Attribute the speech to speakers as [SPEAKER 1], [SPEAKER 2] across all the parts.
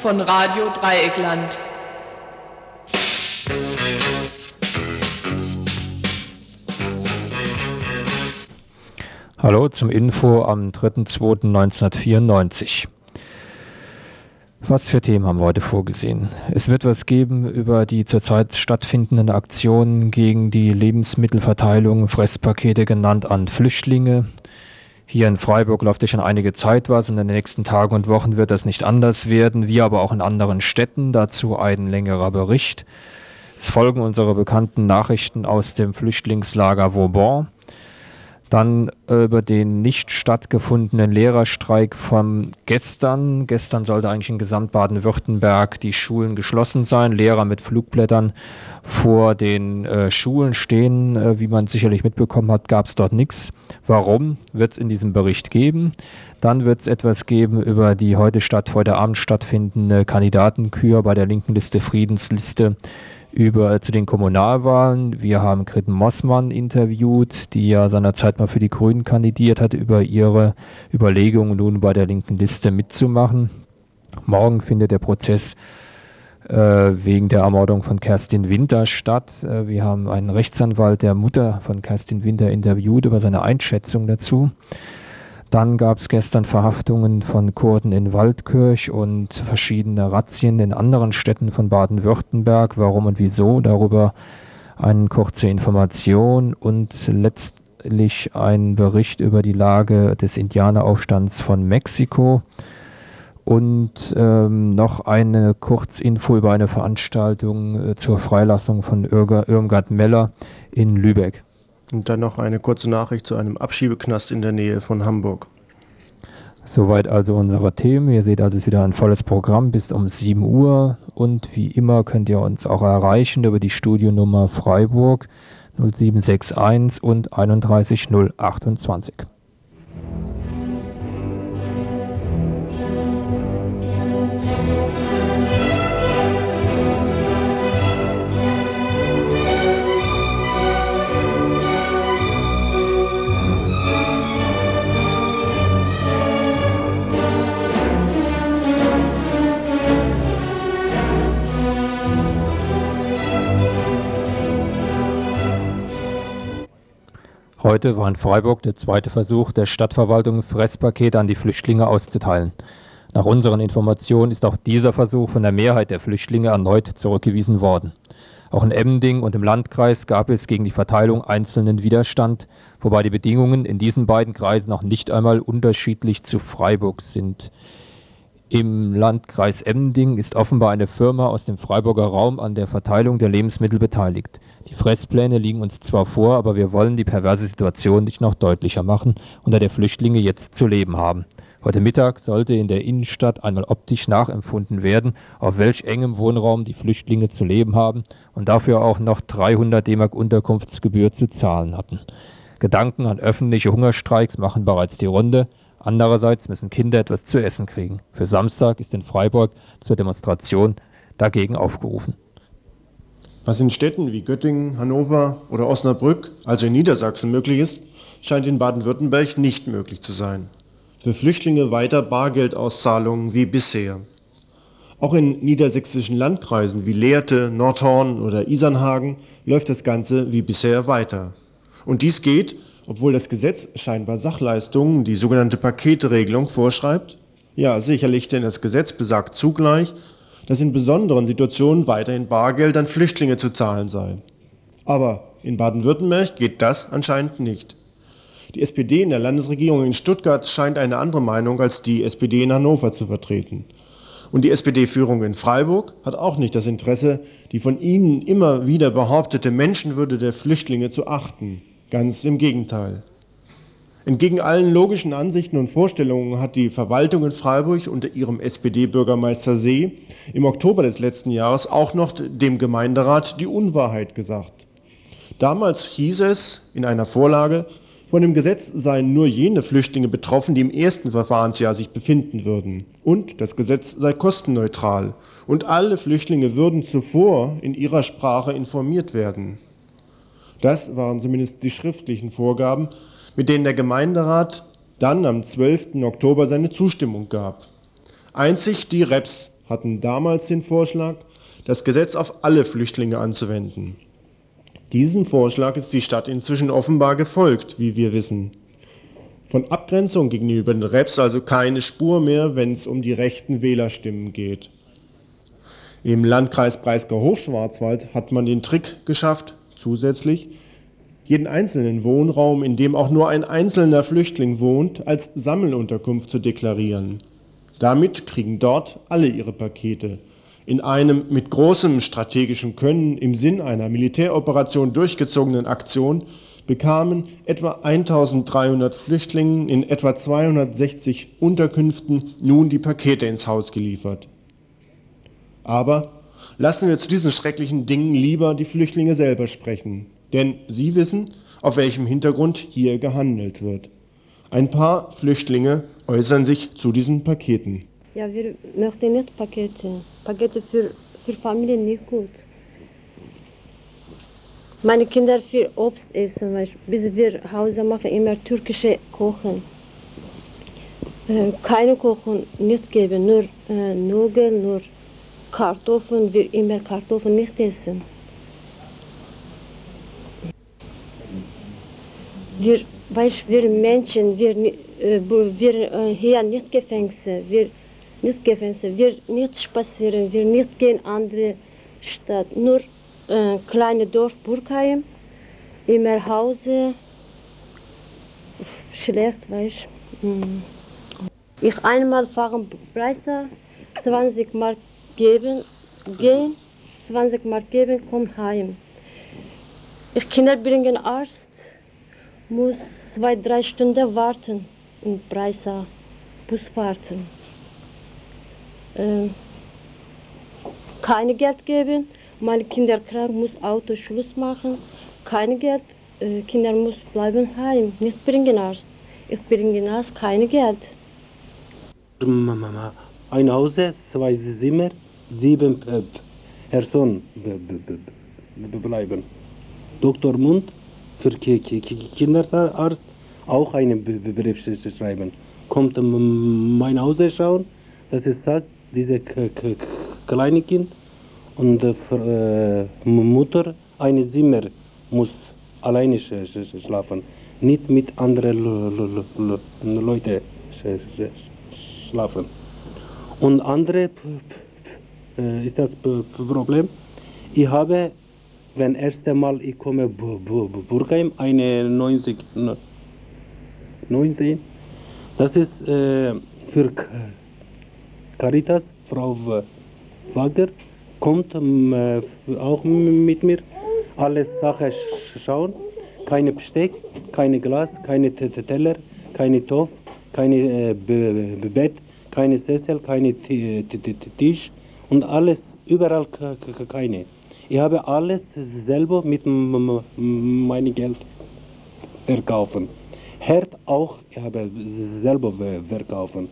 [SPEAKER 1] Von Radio Dreieckland.
[SPEAKER 2] Hallo zum Info am 3.2.1994. Was für Themen haben wir heute vorgesehen? Es wird was geben über die zurzeit stattfindenden Aktionen gegen die Lebensmittelverteilung, Fresspakete genannt an Flüchtlinge. Hier in Freiburg läuft ja schon einige Zeit was und in den nächsten Tagen und Wochen wird das nicht anders werden, wie aber auch in anderen Städten. Dazu ein längerer Bericht. Es folgen unsere bekannten Nachrichten aus dem Flüchtlingslager Vauban. Dann äh, über den nicht stattgefundenen Lehrerstreik von gestern. Gestern sollte eigentlich in Gesamt Baden-Württemberg die Schulen geschlossen sein. Lehrer mit Flugblättern vor den äh, Schulen stehen. Äh, wie man sicherlich mitbekommen hat, gab es dort nichts. Warum, wird es in diesem Bericht geben. Dann wird es etwas geben über die heute statt, heute Abend stattfindende Kandidatenkür bei der linken Liste Friedensliste über zu den Kommunalwahlen. Wir haben Gritten Mossmann interviewt, die ja seinerzeit mal für die Grünen kandidiert hat, über ihre Überlegungen nun bei der linken Liste mitzumachen. Morgen findet der Prozess äh, wegen der Ermordung von Kerstin Winter statt. Äh, wir haben einen Rechtsanwalt der Mutter von Kerstin Winter interviewt über seine Einschätzung dazu. Dann gab es gestern Verhaftungen von Kurden in Waldkirch und verschiedene Razzien in anderen Städten von Baden-Württemberg. Warum und wieso? Darüber eine kurze Information und letztlich ein Bericht über die Lage des Indianeraufstands von Mexiko und ähm, noch eine Kurzinfo über eine Veranstaltung äh, zur Freilassung von Irmgard Meller in Lübeck.
[SPEAKER 3] Und dann noch eine kurze Nachricht zu einem Abschiebeknast in der Nähe von Hamburg.
[SPEAKER 2] Soweit also unsere Themen. Ihr seht also es ist wieder ein volles Programm bis um 7 Uhr. Und wie immer könnt ihr uns auch erreichen über die Studionummer Freiburg 0761 und 31028. Heute war in Freiburg der zweite Versuch der Stadtverwaltung, Fresspakete an die Flüchtlinge auszuteilen. Nach unseren Informationen ist auch dieser Versuch von der Mehrheit der Flüchtlinge erneut zurückgewiesen worden. Auch in Emmending und im Landkreis gab es gegen die Verteilung einzelnen Widerstand, wobei die Bedingungen in diesen beiden Kreisen auch nicht einmal unterschiedlich zu Freiburg sind. Im Landkreis Emmending ist offenbar eine Firma aus dem Freiburger Raum an der Verteilung der Lebensmittel beteiligt. Die Fresspläne liegen uns zwar vor, aber wir wollen die perverse Situation nicht noch deutlicher machen, unter der Flüchtlinge jetzt zu leben haben. Heute Mittag sollte in der Innenstadt einmal optisch nachempfunden werden, auf welch engem Wohnraum die Flüchtlinge zu leben haben und dafür auch noch 300 D-Mark Unterkunftsgebühr zu zahlen hatten. Gedanken an öffentliche Hungerstreiks machen bereits die Runde. Andererseits müssen Kinder etwas zu essen kriegen. Für Samstag ist in Freiburg zur Demonstration dagegen aufgerufen.
[SPEAKER 3] Was in Städten wie Göttingen, Hannover oder Osnabrück, also in Niedersachsen, möglich ist, scheint in Baden-Württemberg nicht möglich zu sein. Für Flüchtlinge weiter Bargeldauszahlungen wie bisher. Auch in niedersächsischen Landkreisen wie Lehrte, Nordhorn oder Isernhagen läuft das Ganze wie bisher weiter. Und dies geht, obwohl das Gesetz scheinbar Sachleistungen, die sogenannte Paketregelung, vorschreibt? Ja, sicherlich, denn das Gesetz besagt zugleich, dass in besonderen Situationen weiterhin Bargeld an Flüchtlinge zu zahlen sei. Aber in Baden-Württemberg geht das anscheinend nicht. Die SPD in der Landesregierung in Stuttgart scheint eine andere Meinung als die SPD in Hannover zu vertreten. Und die SPD-Führung in Freiburg hat auch nicht das Interesse, die von ihnen immer wieder behauptete Menschenwürde der Flüchtlinge zu achten. Ganz im Gegenteil. Entgegen allen logischen Ansichten und Vorstellungen hat die Verwaltung in Freiburg unter ihrem SPD-Bürgermeister See im Oktober des letzten Jahres auch noch dem Gemeinderat die Unwahrheit gesagt. Damals hieß es in einer Vorlage, von dem Gesetz seien nur jene Flüchtlinge betroffen, die im ersten Verfahrensjahr sich befinden würden. Und das Gesetz sei kostenneutral. Und alle Flüchtlinge würden zuvor in ihrer Sprache informiert werden. Das waren zumindest die schriftlichen Vorgaben, mit denen der Gemeinderat dann am 12. Oktober seine Zustimmung gab. Einzig die Reps hatten damals den Vorschlag, das Gesetz auf alle Flüchtlinge anzuwenden. Diesem Vorschlag ist die Stadt inzwischen offenbar gefolgt, wie wir wissen. Von Abgrenzung gegenüber den Reps also keine Spur mehr, wenn es um die rechten Wählerstimmen geht. Im Landkreis Breisgau-Hochschwarzwald hat man den Trick geschafft, zusätzlich jeden einzelnen Wohnraum, in dem auch nur ein einzelner Flüchtling wohnt, als Sammelunterkunft zu deklarieren. Damit kriegen dort alle ihre Pakete. In einem mit großem strategischen Können im Sinn einer Militäroperation durchgezogenen Aktion bekamen etwa 1300 Flüchtlinge in etwa 260 Unterkünften nun die Pakete ins Haus geliefert. Aber lassen wir zu diesen schrecklichen Dingen lieber die Flüchtlinge selber sprechen, denn sie wissen, auf welchem Hintergrund hier gehandelt wird. Ein paar Flüchtlinge äußern sich zu diesen Paketen.
[SPEAKER 4] Ja, wir möchten nicht Pakete. Pakete für, für Familien nicht gut. Meine Kinder für Obst essen, weil bis wir Hause machen, immer türkische Kochen. Äh, keine Kochen nicht geben, nur äh, Nudeln, nur Kartoffeln, wir immer Kartoffeln nicht essen. Wir, weißt, wir Menschen, wir, äh, wir äh, hier nicht Gefängnisse, wir nicht Gefängnisse, wir nicht spazieren, wir nicht gehen andere Stadt, nur äh, kleine Dorf Burkheim, immer Hause, schlecht, weißt mm. Ich einmal fahren Preise, 20 Mark geben, gehen, 20 Mark geben, komm heim. Ich Kinder bringen Arzt, muss zwei, drei Stunden warten in Preisa, Bus warten. Ähm, keine Geld geben, meine Kinder krank, muss Auto Schluss machen, keine Geld, äh, Kinder muss bleiben heim, nicht bringen Arzt. Ich bringe Arzt, keine Geld.
[SPEAKER 5] Mama, ein Haus, zwei Zimmer, sieben äh, Personen bleiben. Dr. Mund für Kinderarzt auch einen Brief schreiben. Kommt mein Haus schauen, das ist sagt, diese kleine Kind und äh, Mutter ein Zimmer muss alleine schlafen, nicht mit anderen Leuten schlafen. Und andere äh, ist das Problem. Ich habe, wenn erste Mal ich komme Burgheim, eine 90, 19, das ist äh, für Caritas, Frau Wager, kommt äh, auch mit mir, alle Sachen schauen, keine Besteck, keine Glas, keine Teller, keine Topf, keine äh, Bett, keine Sessel, keine Tisch und alles, überall keine. Ich habe alles selber mit meinem Geld verkaufen. Herd auch, ich habe selber verkaufen.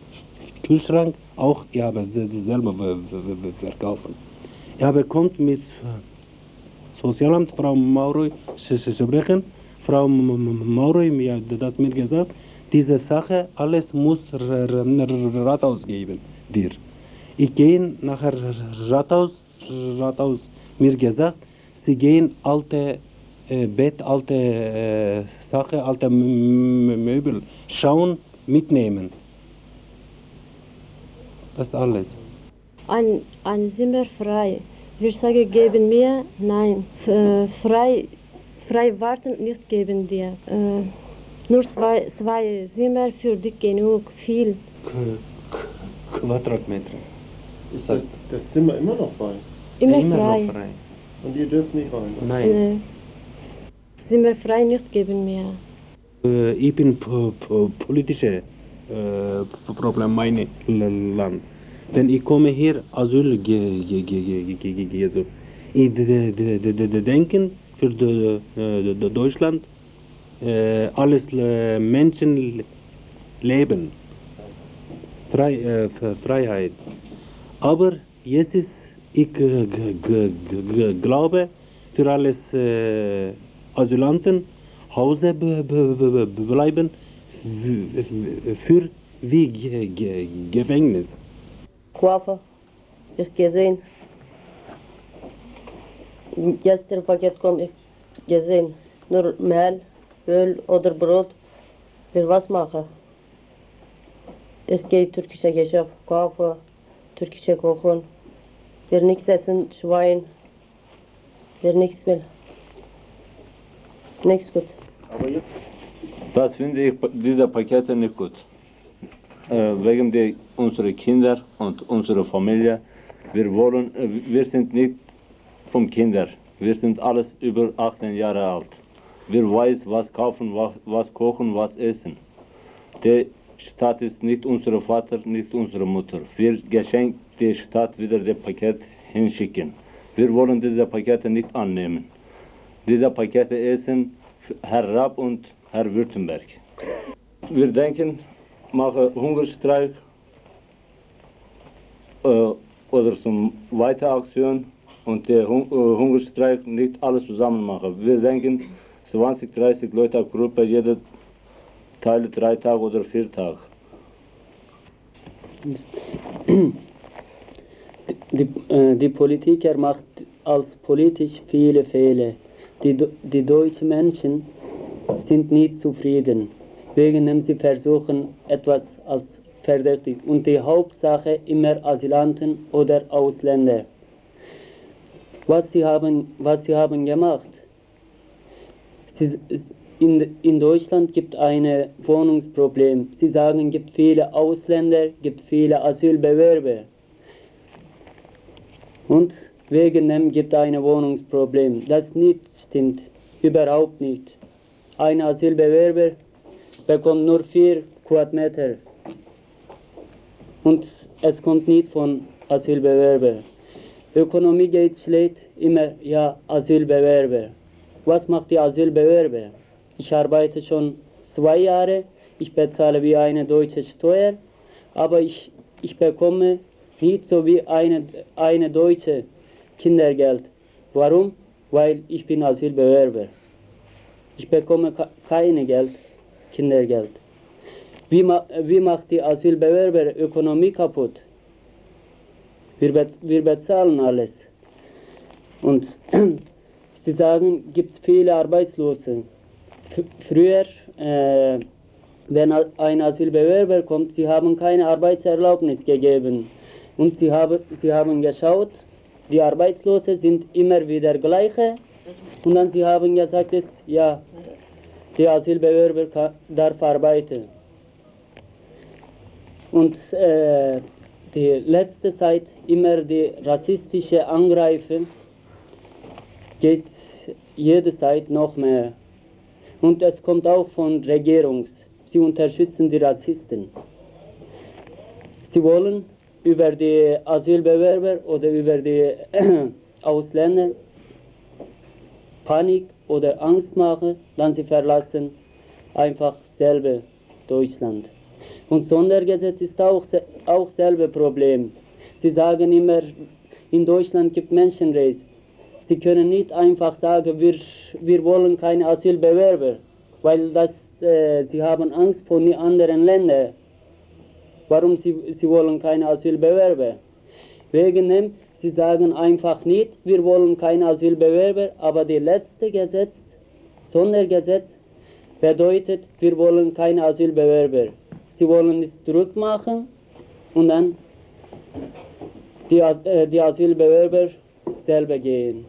[SPEAKER 5] Kühlschrank auch, ich habe selber verkaufen. Ich habe kommt mit Sozialamt, Frau Mauro sprechen. Frau Mauro mir das mir gesagt, diese Sache, alles muss Rathaus geben, dir. Ich gehe nachher Rathaus, Rathaus, mir gesagt, sie gehen alte äh, Bett, alte äh, Sache, alte Möbel, schauen, mitnehmen. Das ist alles.
[SPEAKER 4] Ein, ein Zimmer frei. Wir sagen, geben mir, nein, frei, frei warten, nicht geben dir. Äh, nur zwei, zwei Zimmer für dich genug, viel.
[SPEAKER 5] Quadratmeter.
[SPEAKER 3] Ist das, das Zimmer immer noch frei?
[SPEAKER 4] Immer,
[SPEAKER 5] Immer
[SPEAKER 4] frei.
[SPEAKER 5] noch frei.
[SPEAKER 3] Und ihr dürft nicht rein?
[SPEAKER 5] Nein.
[SPEAKER 4] Nee. Zimmer frei nicht geben mir.
[SPEAKER 5] Äh, ich bin po po politische äh, Problem meine Land. Wenn ich komme hier Asyl ge ge ge ge ge ge ge so. Ich de, de, de, de, de denken für de, de, de Deutschland äh, alles äh, Menschen leben. Frei, äh, Freiheit. Aber jetzt ist ich glaube für alles Asylanten Hause be- be- be- be- bleiben für wie Ge- Ge- Gefängnis.
[SPEAKER 4] Coiffeur, ich gesehen. Gestern Paket kommt, ich gesehen. Nur Mehl, Öl oder Brot. Für was machen? Ich gehe türkische Geschäft, kaufe, türkische kochen. Wer nichts essen, Schwein. Wer nichts will. Nichts gut.
[SPEAKER 6] Das finde ich diese Pakete nicht gut. Äh, wegen der unserer Kinder und unserer Familie. Wir wollen, äh, wir sind nicht vom Kinder. Wir sind alles über 18 Jahre alt. Wir weiß, was kaufen, was, was kochen, was essen. Der Staat ist nicht unser Vater, nicht unsere Mutter. Wir geschenkt der Staat wieder das Paket hinschicken. Wir wollen diese Pakete nicht annehmen. Diese Pakete essen Herr Raab und Herr Württemberg. Wir denken, machen Hungerstreik äh, oder zum Weiteraktion und der Hun äh, Hungerstreik nicht alles zusammen machen. Wir denken 20, 30 Leute Gruppe, jeder Teile drei Tage oder vier Tage.
[SPEAKER 7] Die, äh, die Politiker macht als politisch viele Fehler. Die, die deutschen Menschen sind nicht zufrieden, wegen dem sie versuchen, etwas als verdächtig und die Hauptsache immer Asylanten oder Ausländer. Was sie haben, was sie haben gemacht? Sie, in, in Deutschland gibt ein Wohnungsproblem. Sie sagen, gibt viele Ausländer, gibt viele Asylbewerber. Und wegen dem gibt ein Wohnungsproblem. Das nicht stimmt. Überhaupt nicht. Ein Asylbewerber bekommt nur vier Quadratmeter. Und es kommt nicht von Asylbewerber. Ökonomie geht schlecht, immer ja Asylbewerber. Was macht die Asylbewerber? Ich arbeite schon zwei Jahre, ich bezahle wie eine deutsche Steuer, aber ich, ich bekomme nicht so wie eine, eine deutsche Kindergeld. Warum? Weil ich bin Asylbewerber. Ich bekomme keine Geld, Kindergeld. Wie, ma wie macht die Asylbewerber Ökonomie kaputt? Wir, bez wir bezahlen alles. Und Sie sagen, gibt es viele Arbeitslose. F früher, äh, wenn ein Asylbewerber kommt, sie haben keine Arbeitserlaubnis gegeben. Und sie, habe, sie haben geschaut, die Arbeitslosen sind immer wieder gleiche. Und dann sie haben gesagt, dass, ja, der Asylbewerber darf arbeiten. Und äh, die letzte Zeit immer die rassistische Angreifen geht jede Zeit noch mehr. Und es kommt auch von Regierungs. Sie unterstützen die Rassisten. Sie wollen über die Asylbewerber oder über die Ausländer Panik oder Angst machen, dann sie verlassen einfach selber Deutschland. Und Sondergesetz ist auch, auch selbe Problem. Sie sagen immer, in Deutschland gibt Menschenrecht. Sie können nicht einfach sagen, wir, wir wollen keine Asylbewerber, weil das, äh, sie haben Angst vor den anderen Ländern. Warum sie, sie wollen keine Asylbewerber? Wegen dem, sie sagen einfach nicht, wir wollen keine Asylbewerber, aber das letzte Gesetz, Sondergesetz, bedeutet, wir wollen keine Asylbewerber. Sie wollen es zurückmachen und dann die, äh, die Asylbewerber selber gehen.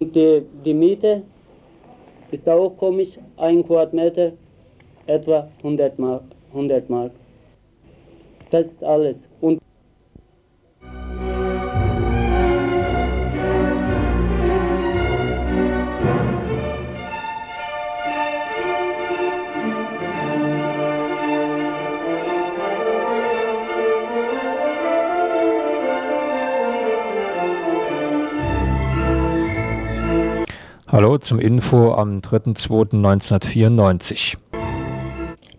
[SPEAKER 7] Die, die Miete ist auch komisch, ein Quadratmeter etwa 100 Mark. 100 Mark. Das alles. Und
[SPEAKER 2] Hallo zum Info am 3.2.1994.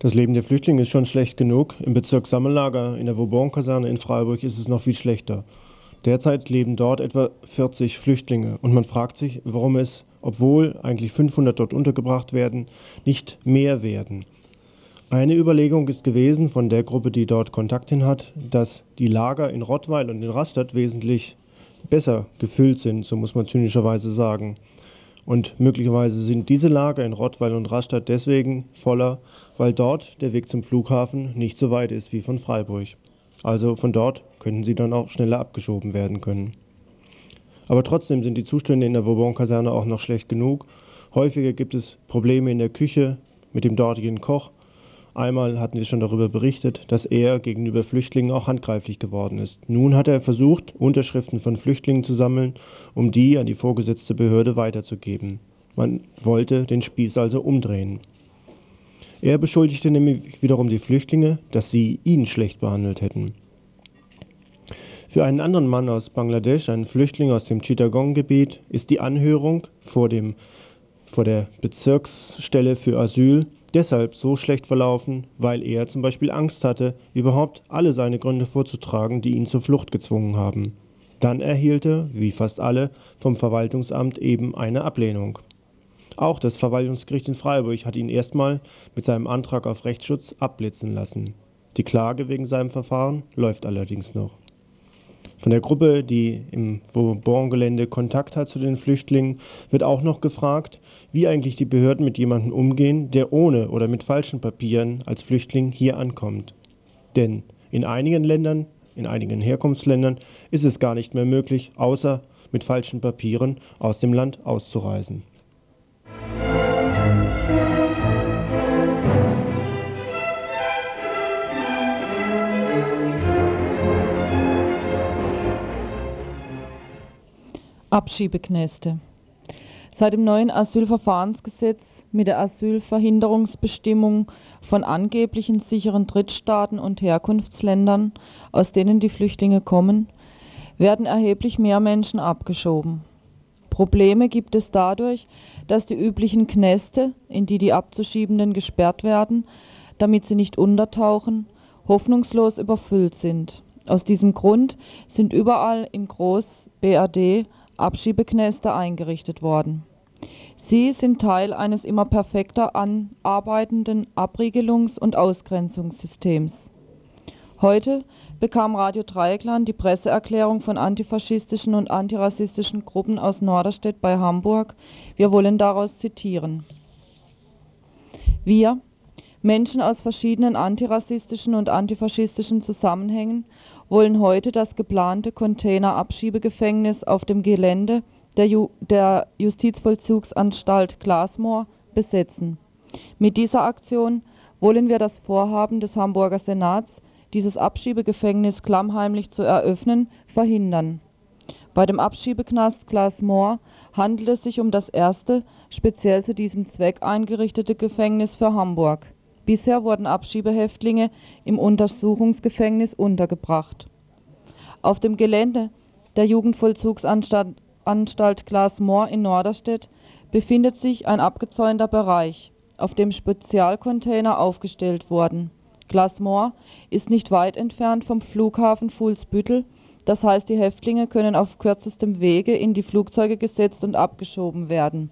[SPEAKER 3] Das Leben der Flüchtlinge ist schon schlecht genug. Im Bezirk Sammellager in der Vauban-Kaserne in Freiburg ist es noch viel schlechter. Derzeit leben dort etwa 40 Flüchtlinge und man fragt sich, warum es, obwohl eigentlich 500 dort untergebracht werden, nicht mehr werden. Eine Überlegung ist gewesen von der Gruppe, die dort Kontakt hin hat, dass die Lager in Rottweil und in Rastatt wesentlich besser gefüllt sind, so muss man zynischerweise sagen. Und möglicherweise sind diese Lager in Rottweil und Rastatt deswegen voller, weil dort der Weg zum Flughafen nicht so weit ist wie von Freiburg. Also von dort könnten sie dann auch schneller abgeschoben werden können. Aber trotzdem sind die Zustände in der Vauban-Kaserne auch noch schlecht genug. Häufiger gibt es Probleme in der Küche mit dem dortigen Koch. Einmal hatten wir schon darüber berichtet, dass er gegenüber Flüchtlingen auch handgreiflich geworden ist. Nun hat er versucht, Unterschriften von Flüchtlingen zu sammeln, um die an die vorgesetzte Behörde weiterzugeben. Man wollte den Spieß also umdrehen. Er beschuldigte nämlich wiederum die Flüchtlinge, dass sie ihn schlecht behandelt hätten. Für einen anderen Mann aus Bangladesch, einen Flüchtling aus dem Chittagong-Gebiet, ist die Anhörung vor, dem, vor der Bezirksstelle für Asyl deshalb so schlecht verlaufen, weil er zum Beispiel Angst hatte, überhaupt alle seine Gründe vorzutragen, die ihn zur Flucht gezwungen haben. Dann erhielt er, wie fast alle, vom Verwaltungsamt eben eine Ablehnung. Auch das Verwaltungsgericht in Freiburg hat ihn erstmal mit seinem Antrag auf Rechtsschutz abblitzen lassen. Die Klage wegen seinem Verfahren läuft allerdings noch. Von der Gruppe, die im Vauban-Gelände Kontakt hat zu den Flüchtlingen, wird auch noch gefragt, wie eigentlich die Behörden mit jemandem umgehen, der ohne oder mit falschen Papieren als Flüchtling hier ankommt. Denn in einigen Ländern, in einigen Herkunftsländern, ist es gar nicht mehr möglich, außer mit falschen Papieren aus dem Land auszureisen.
[SPEAKER 8] Abschiebeknäste. Seit dem neuen Asylverfahrensgesetz mit der Asylverhinderungsbestimmung von angeblichen sicheren Drittstaaten und Herkunftsländern, aus denen die Flüchtlinge kommen, werden erheblich mehr Menschen abgeschoben. Probleme gibt es dadurch, dass die üblichen Knäste, in die die Abzuschiebenden gesperrt werden, damit sie nicht untertauchen, hoffnungslos überfüllt sind. Aus diesem Grund sind überall in Groß BRD Abschiebeknäste eingerichtet worden. Sie sind Teil eines immer perfekter arbeitenden Abriegelungs- und Ausgrenzungssystems. Heute bekam Radio Dreieckland die Presseerklärung von antifaschistischen und antirassistischen Gruppen aus Norderstedt bei Hamburg. Wir wollen daraus zitieren. Wir, Menschen aus verschiedenen antirassistischen und antifaschistischen Zusammenhängen, wollen heute das geplante Container-Abschiebegefängnis auf dem Gelände der, Ju der Justizvollzugsanstalt Glasmoor besetzen. Mit dieser Aktion wollen wir das Vorhaben des Hamburger Senats, dieses Abschiebegefängnis klammheimlich zu eröffnen, verhindern. Bei dem Abschiebeknast Glasmoor handelt es sich um das erste, speziell zu diesem Zweck eingerichtete Gefängnis für Hamburg. Bisher wurden Abschiebehäftlinge im Untersuchungsgefängnis untergebracht. Auf dem Gelände der Jugendvollzugsanstalt Anstalt Glasmoor in Norderstedt befindet sich ein abgezäunter Bereich, auf dem Spezialcontainer aufgestellt wurden. Glasmoor ist nicht weit entfernt vom Flughafen Fuhlsbüttel, das heißt die Häftlinge können auf kürzestem Wege in die Flugzeuge gesetzt und abgeschoben werden.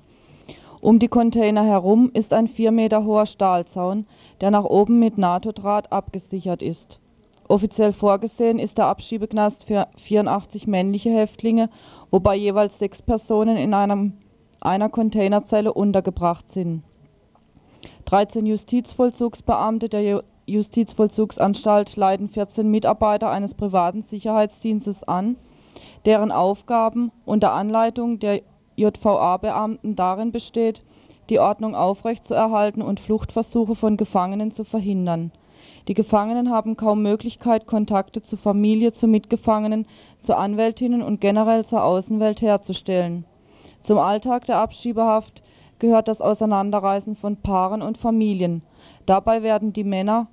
[SPEAKER 8] Um die Container herum ist ein vier Meter hoher Stahlzaun, der nach oben mit NATO-Draht abgesichert ist. Offiziell vorgesehen ist der Abschiebeknast für 84 männliche Häftlinge wobei jeweils sechs Personen in einem, einer Containerzelle untergebracht sind. 13 Justizvollzugsbeamte der Justizvollzugsanstalt leiten 14 Mitarbeiter eines privaten Sicherheitsdienstes an, deren Aufgaben unter Anleitung der JVA-Beamten darin besteht, die Ordnung aufrechtzuerhalten und Fluchtversuche von Gefangenen zu verhindern. Die Gefangenen haben kaum Möglichkeit, Kontakte zur Familie, zu Mitgefangenen, zu Anwältinnen und generell zur Außenwelt herzustellen. Zum Alltag der Abschiebehaft gehört das Auseinanderreisen von Paaren und Familien. Dabei werden die Männer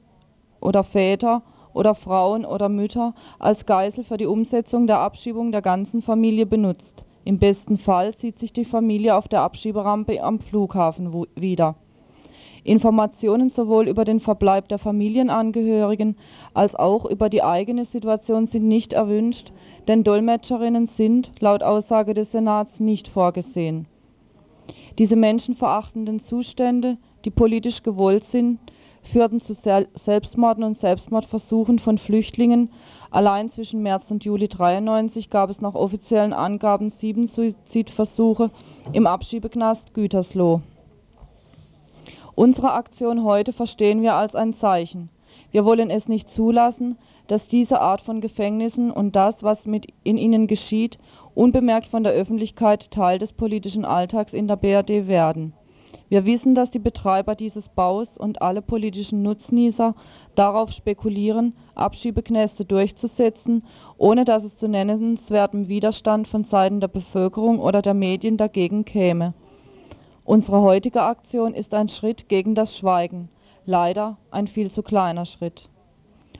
[SPEAKER 8] oder Väter oder Frauen oder Mütter als Geisel für die Umsetzung der Abschiebung der ganzen Familie benutzt. Im besten Fall sieht sich die Familie auf der Abschieberampe am Flughafen wieder. Informationen sowohl über den Verbleib der Familienangehörigen als auch über die eigene Situation sind nicht erwünscht, denn Dolmetscherinnen sind, laut Aussage des Senats, nicht vorgesehen. Diese menschenverachtenden Zustände, die politisch gewollt sind, führten zu Sel Selbstmorden und Selbstmordversuchen von Flüchtlingen. Allein zwischen März und Juli 93 gab es nach offiziellen Angaben sieben Suizidversuche im Abschiebeknast Gütersloh. Unsere Aktion heute verstehen wir als ein Zeichen. Wir wollen es nicht zulassen, dass diese Art von Gefängnissen und das, was mit in ihnen geschieht, unbemerkt von der Öffentlichkeit Teil des politischen Alltags in der BRD werden. Wir wissen, dass die Betreiber dieses Baus und alle politischen Nutznießer darauf spekulieren, Abschiebeknäste durchzusetzen, ohne dass es zu nennenswertem Widerstand von Seiten der Bevölkerung oder der Medien dagegen käme. Unsere heutige Aktion ist ein Schritt gegen das Schweigen, leider ein viel zu kleiner Schritt.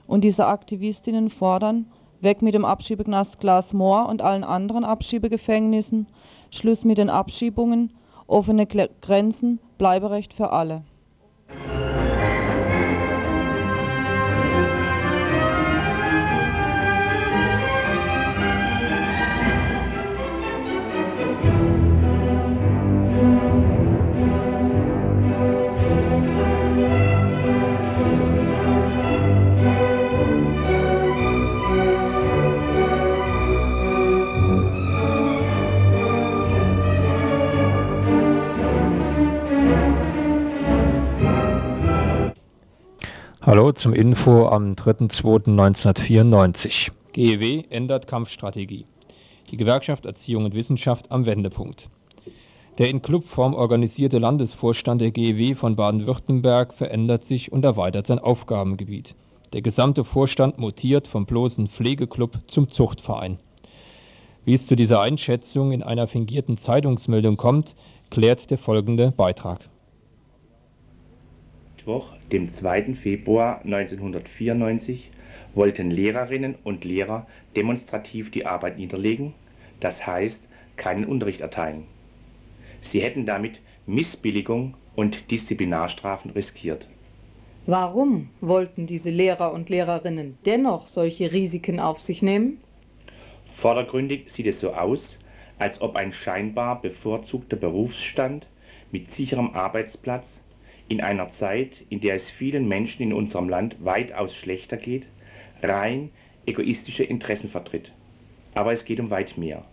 [SPEAKER 8] Und diese Aktivistinnen fordern, weg mit dem Abschiebeknast Glas Moor und allen anderen Abschiebegefängnissen, Schluss mit den Abschiebungen, offene Grenzen, Bleiberecht für alle.
[SPEAKER 2] Hallo zum Info am 3.2.1994. GEW ändert Kampfstrategie. Die Gewerkschaft Erziehung und Wissenschaft am Wendepunkt. Der in Clubform organisierte Landesvorstand der GEW von Baden-Württemberg verändert sich und erweitert sein Aufgabengebiet. Der gesamte Vorstand mutiert vom bloßen Pflegeclub zum Zuchtverein. Wie es zu dieser Einschätzung in einer fingierten Zeitungsmeldung kommt, klärt der folgende Beitrag.
[SPEAKER 9] Mittwoch, dem 2. Februar 1994, wollten Lehrerinnen und Lehrer demonstrativ die Arbeit niederlegen, das heißt keinen Unterricht erteilen. Sie hätten damit Missbilligung und Disziplinarstrafen riskiert.
[SPEAKER 10] Warum wollten diese Lehrer und Lehrerinnen dennoch solche Risiken auf sich nehmen?
[SPEAKER 9] Vordergründig sieht es so aus, als ob ein scheinbar bevorzugter Berufsstand mit sicherem Arbeitsplatz in einer Zeit, in der es vielen Menschen in unserem Land weitaus schlechter geht, rein egoistische Interessen vertritt. Aber es geht um weit mehr.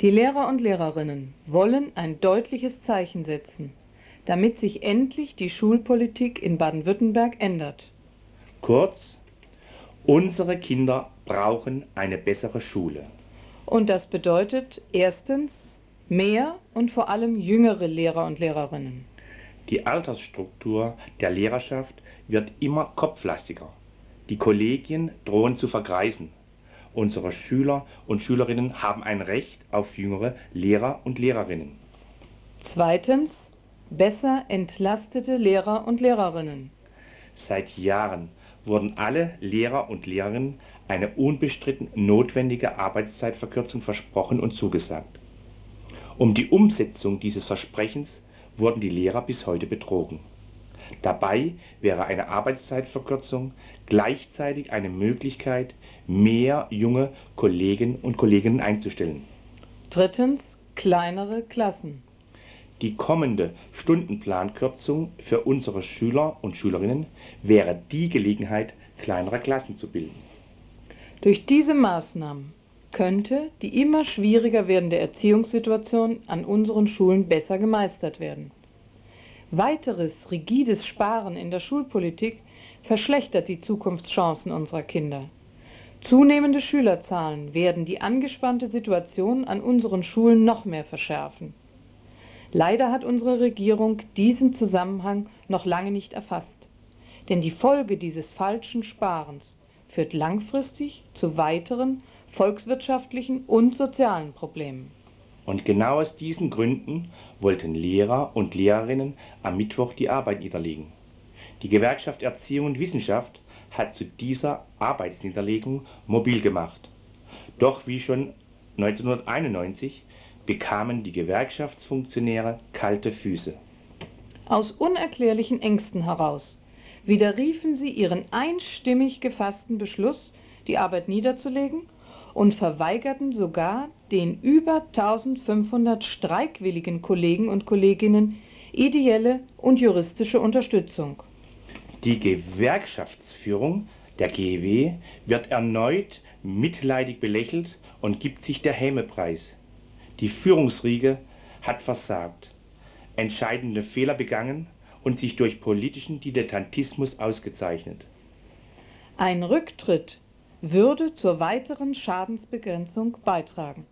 [SPEAKER 10] Die Lehrer und Lehrerinnen wollen ein deutliches Zeichen setzen, damit sich endlich die Schulpolitik in Baden-Württemberg ändert.
[SPEAKER 9] Kurz, unsere Kinder brauchen eine bessere Schule.
[SPEAKER 10] Und das bedeutet erstens mehr und vor allem jüngere Lehrer und Lehrerinnen.
[SPEAKER 9] Die Altersstruktur der Lehrerschaft wird immer kopflastiger. Die Kollegien drohen zu vergreisen. Unsere Schüler und Schülerinnen haben ein Recht auf jüngere Lehrer und Lehrerinnen.
[SPEAKER 10] Zweitens besser entlastete Lehrer und Lehrerinnen.
[SPEAKER 9] Seit Jahren wurden alle Lehrer und Lehrerinnen eine unbestritten notwendige Arbeitszeitverkürzung versprochen und zugesagt. Um die Umsetzung dieses Versprechens wurden die Lehrer bis heute betrogen. Dabei wäre eine Arbeitszeitverkürzung gleichzeitig eine Möglichkeit, mehr junge Kolleginnen und Kollegen einzustellen.
[SPEAKER 10] Drittens kleinere Klassen.
[SPEAKER 9] Die kommende Stundenplankürzung für unsere Schüler und Schülerinnen wäre die Gelegenheit, kleinere Klassen zu bilden.
[SPEAKER 10] Durch diese Maßnahmen könnte die immer schwieriger werdende Erziehungssituation an unseren Schulen besser gemeistert werden. Weiteres rigides Sparen in der Schulpolitik verschlechtert die Zukunftschancen unserer Kinder. Zunehmende Schülerzahlen werden die angespannte Situation an unseren Schulen noch mehr verschärfen. Leider hat unsere Regierung diesen Zusammenhang noch lange nicht erfasst. Denn die Folge dieses falschen Sparens führt langfristig zu weiteren volkswirtschaftlichen und sozialen Problemen.
[SPEAKER 9] Und genau aus diesen Gründen wollten Lehrer und Lehrerinnen am Mittwoch die Arbeit niederlegen. Die Gewerkschaft Erziehung und Wissenschaft hat zu dieser Arbeitsniederlegung mobil gemacht. Doch wie schon 1991 bekamen die Gewerkschaftsfunktionäre kalte Füße.
[SPEAKER 10] Aus unerklärlichen Ängsten heraus widerriefen sie ihren einstimmig gefassten Beschluss, die Arbeit niederzulegen und verweigerten sogar den über 1500 streikwilligen Kollegen und Kolleginnen ideelle und juristische Unterstützung.
[SPEAKER 9] Die Gewerkschaftsführung der GEW wird erneut mitleidig belächelt und gibt sich der Häme-Preis. Die Führungsriege hat versagt, entscheidende Fehler begangen und sich durch politischen Dilettantismus ausgezeichnet.
[SPEAKER 10] Ein Rücktritt würde zur weiteren Schadensbegrenzung beitragen.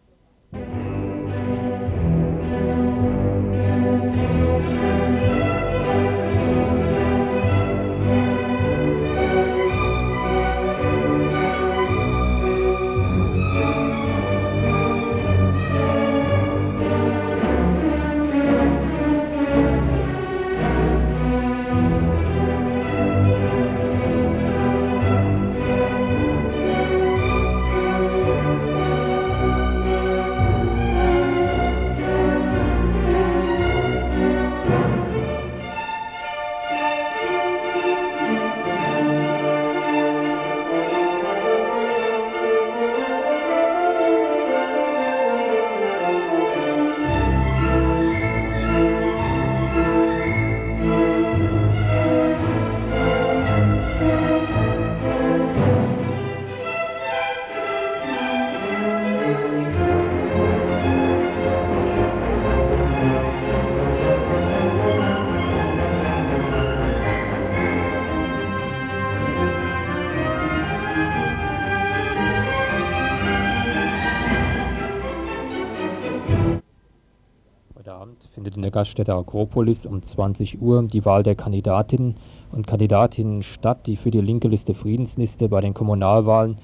[SPEAKER 2] Der Gaststätte Akropolis um 20 Uhr die Wahl der Kandidatinnen und Kandidatinnen statt, die für die linke Liste Friedensliste bei den Kommunalwahlen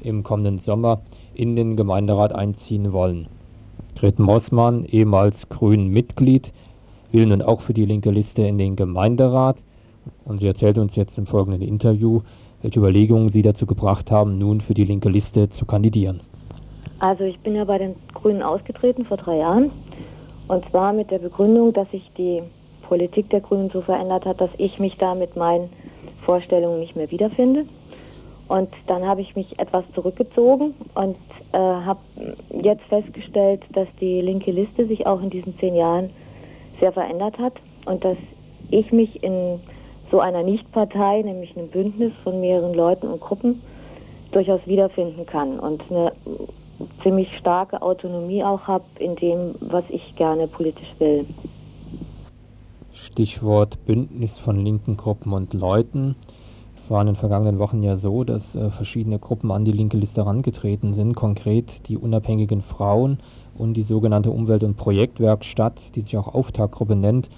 [SPEAKER 2] im kommenden Sommer in den Gemeinderat einziehen wollen. Gret Mossmann, ehemals Grünen-Mitglied, will nun auch für die linke Liste in den Gemeinderat und sie erzählt uns jetzt im folgenden Interview, welche Überlegungen sie dazu gebracht haben, nun für die linke Liste zu kandidieren.
[SPEAKER 11] Also ich bin ja bei den Grünen ausgetreten vor drei Jahren und zwar mit der Begründung, dass sich die Politik der Grünen so verändert hat, dass ich mich da mit meinen Vorstellungen nicht mehr wiederfinde. Und dann habe ich mich etwas zurückgezogen und äh, habe jetzt festgestellt, dass die linke Liste sich auch in diesen zehn Jahren sehr verändert hat und dass ich mich in so einer Nichtpartei, nämlich einem Bündnis von mehreren Leuten und Gruppen, durchaus wiederfinden kann und eine ziemlich starke Autonomie auch habe in dem, was ich gerne politisch will.
[SPEAKER 2] Stichwort Bündnis von linken Gruppen und Leuten. Es war in den vergangenen Wochen ja so, dass äh, verschiedene Gruppen an die linke Liste herangetreten sind, konkret die unabhängigen Frauen und die sogenannte Umwelt- und Projektwerkstatt, die sich auch Auftaktgruppe nennt,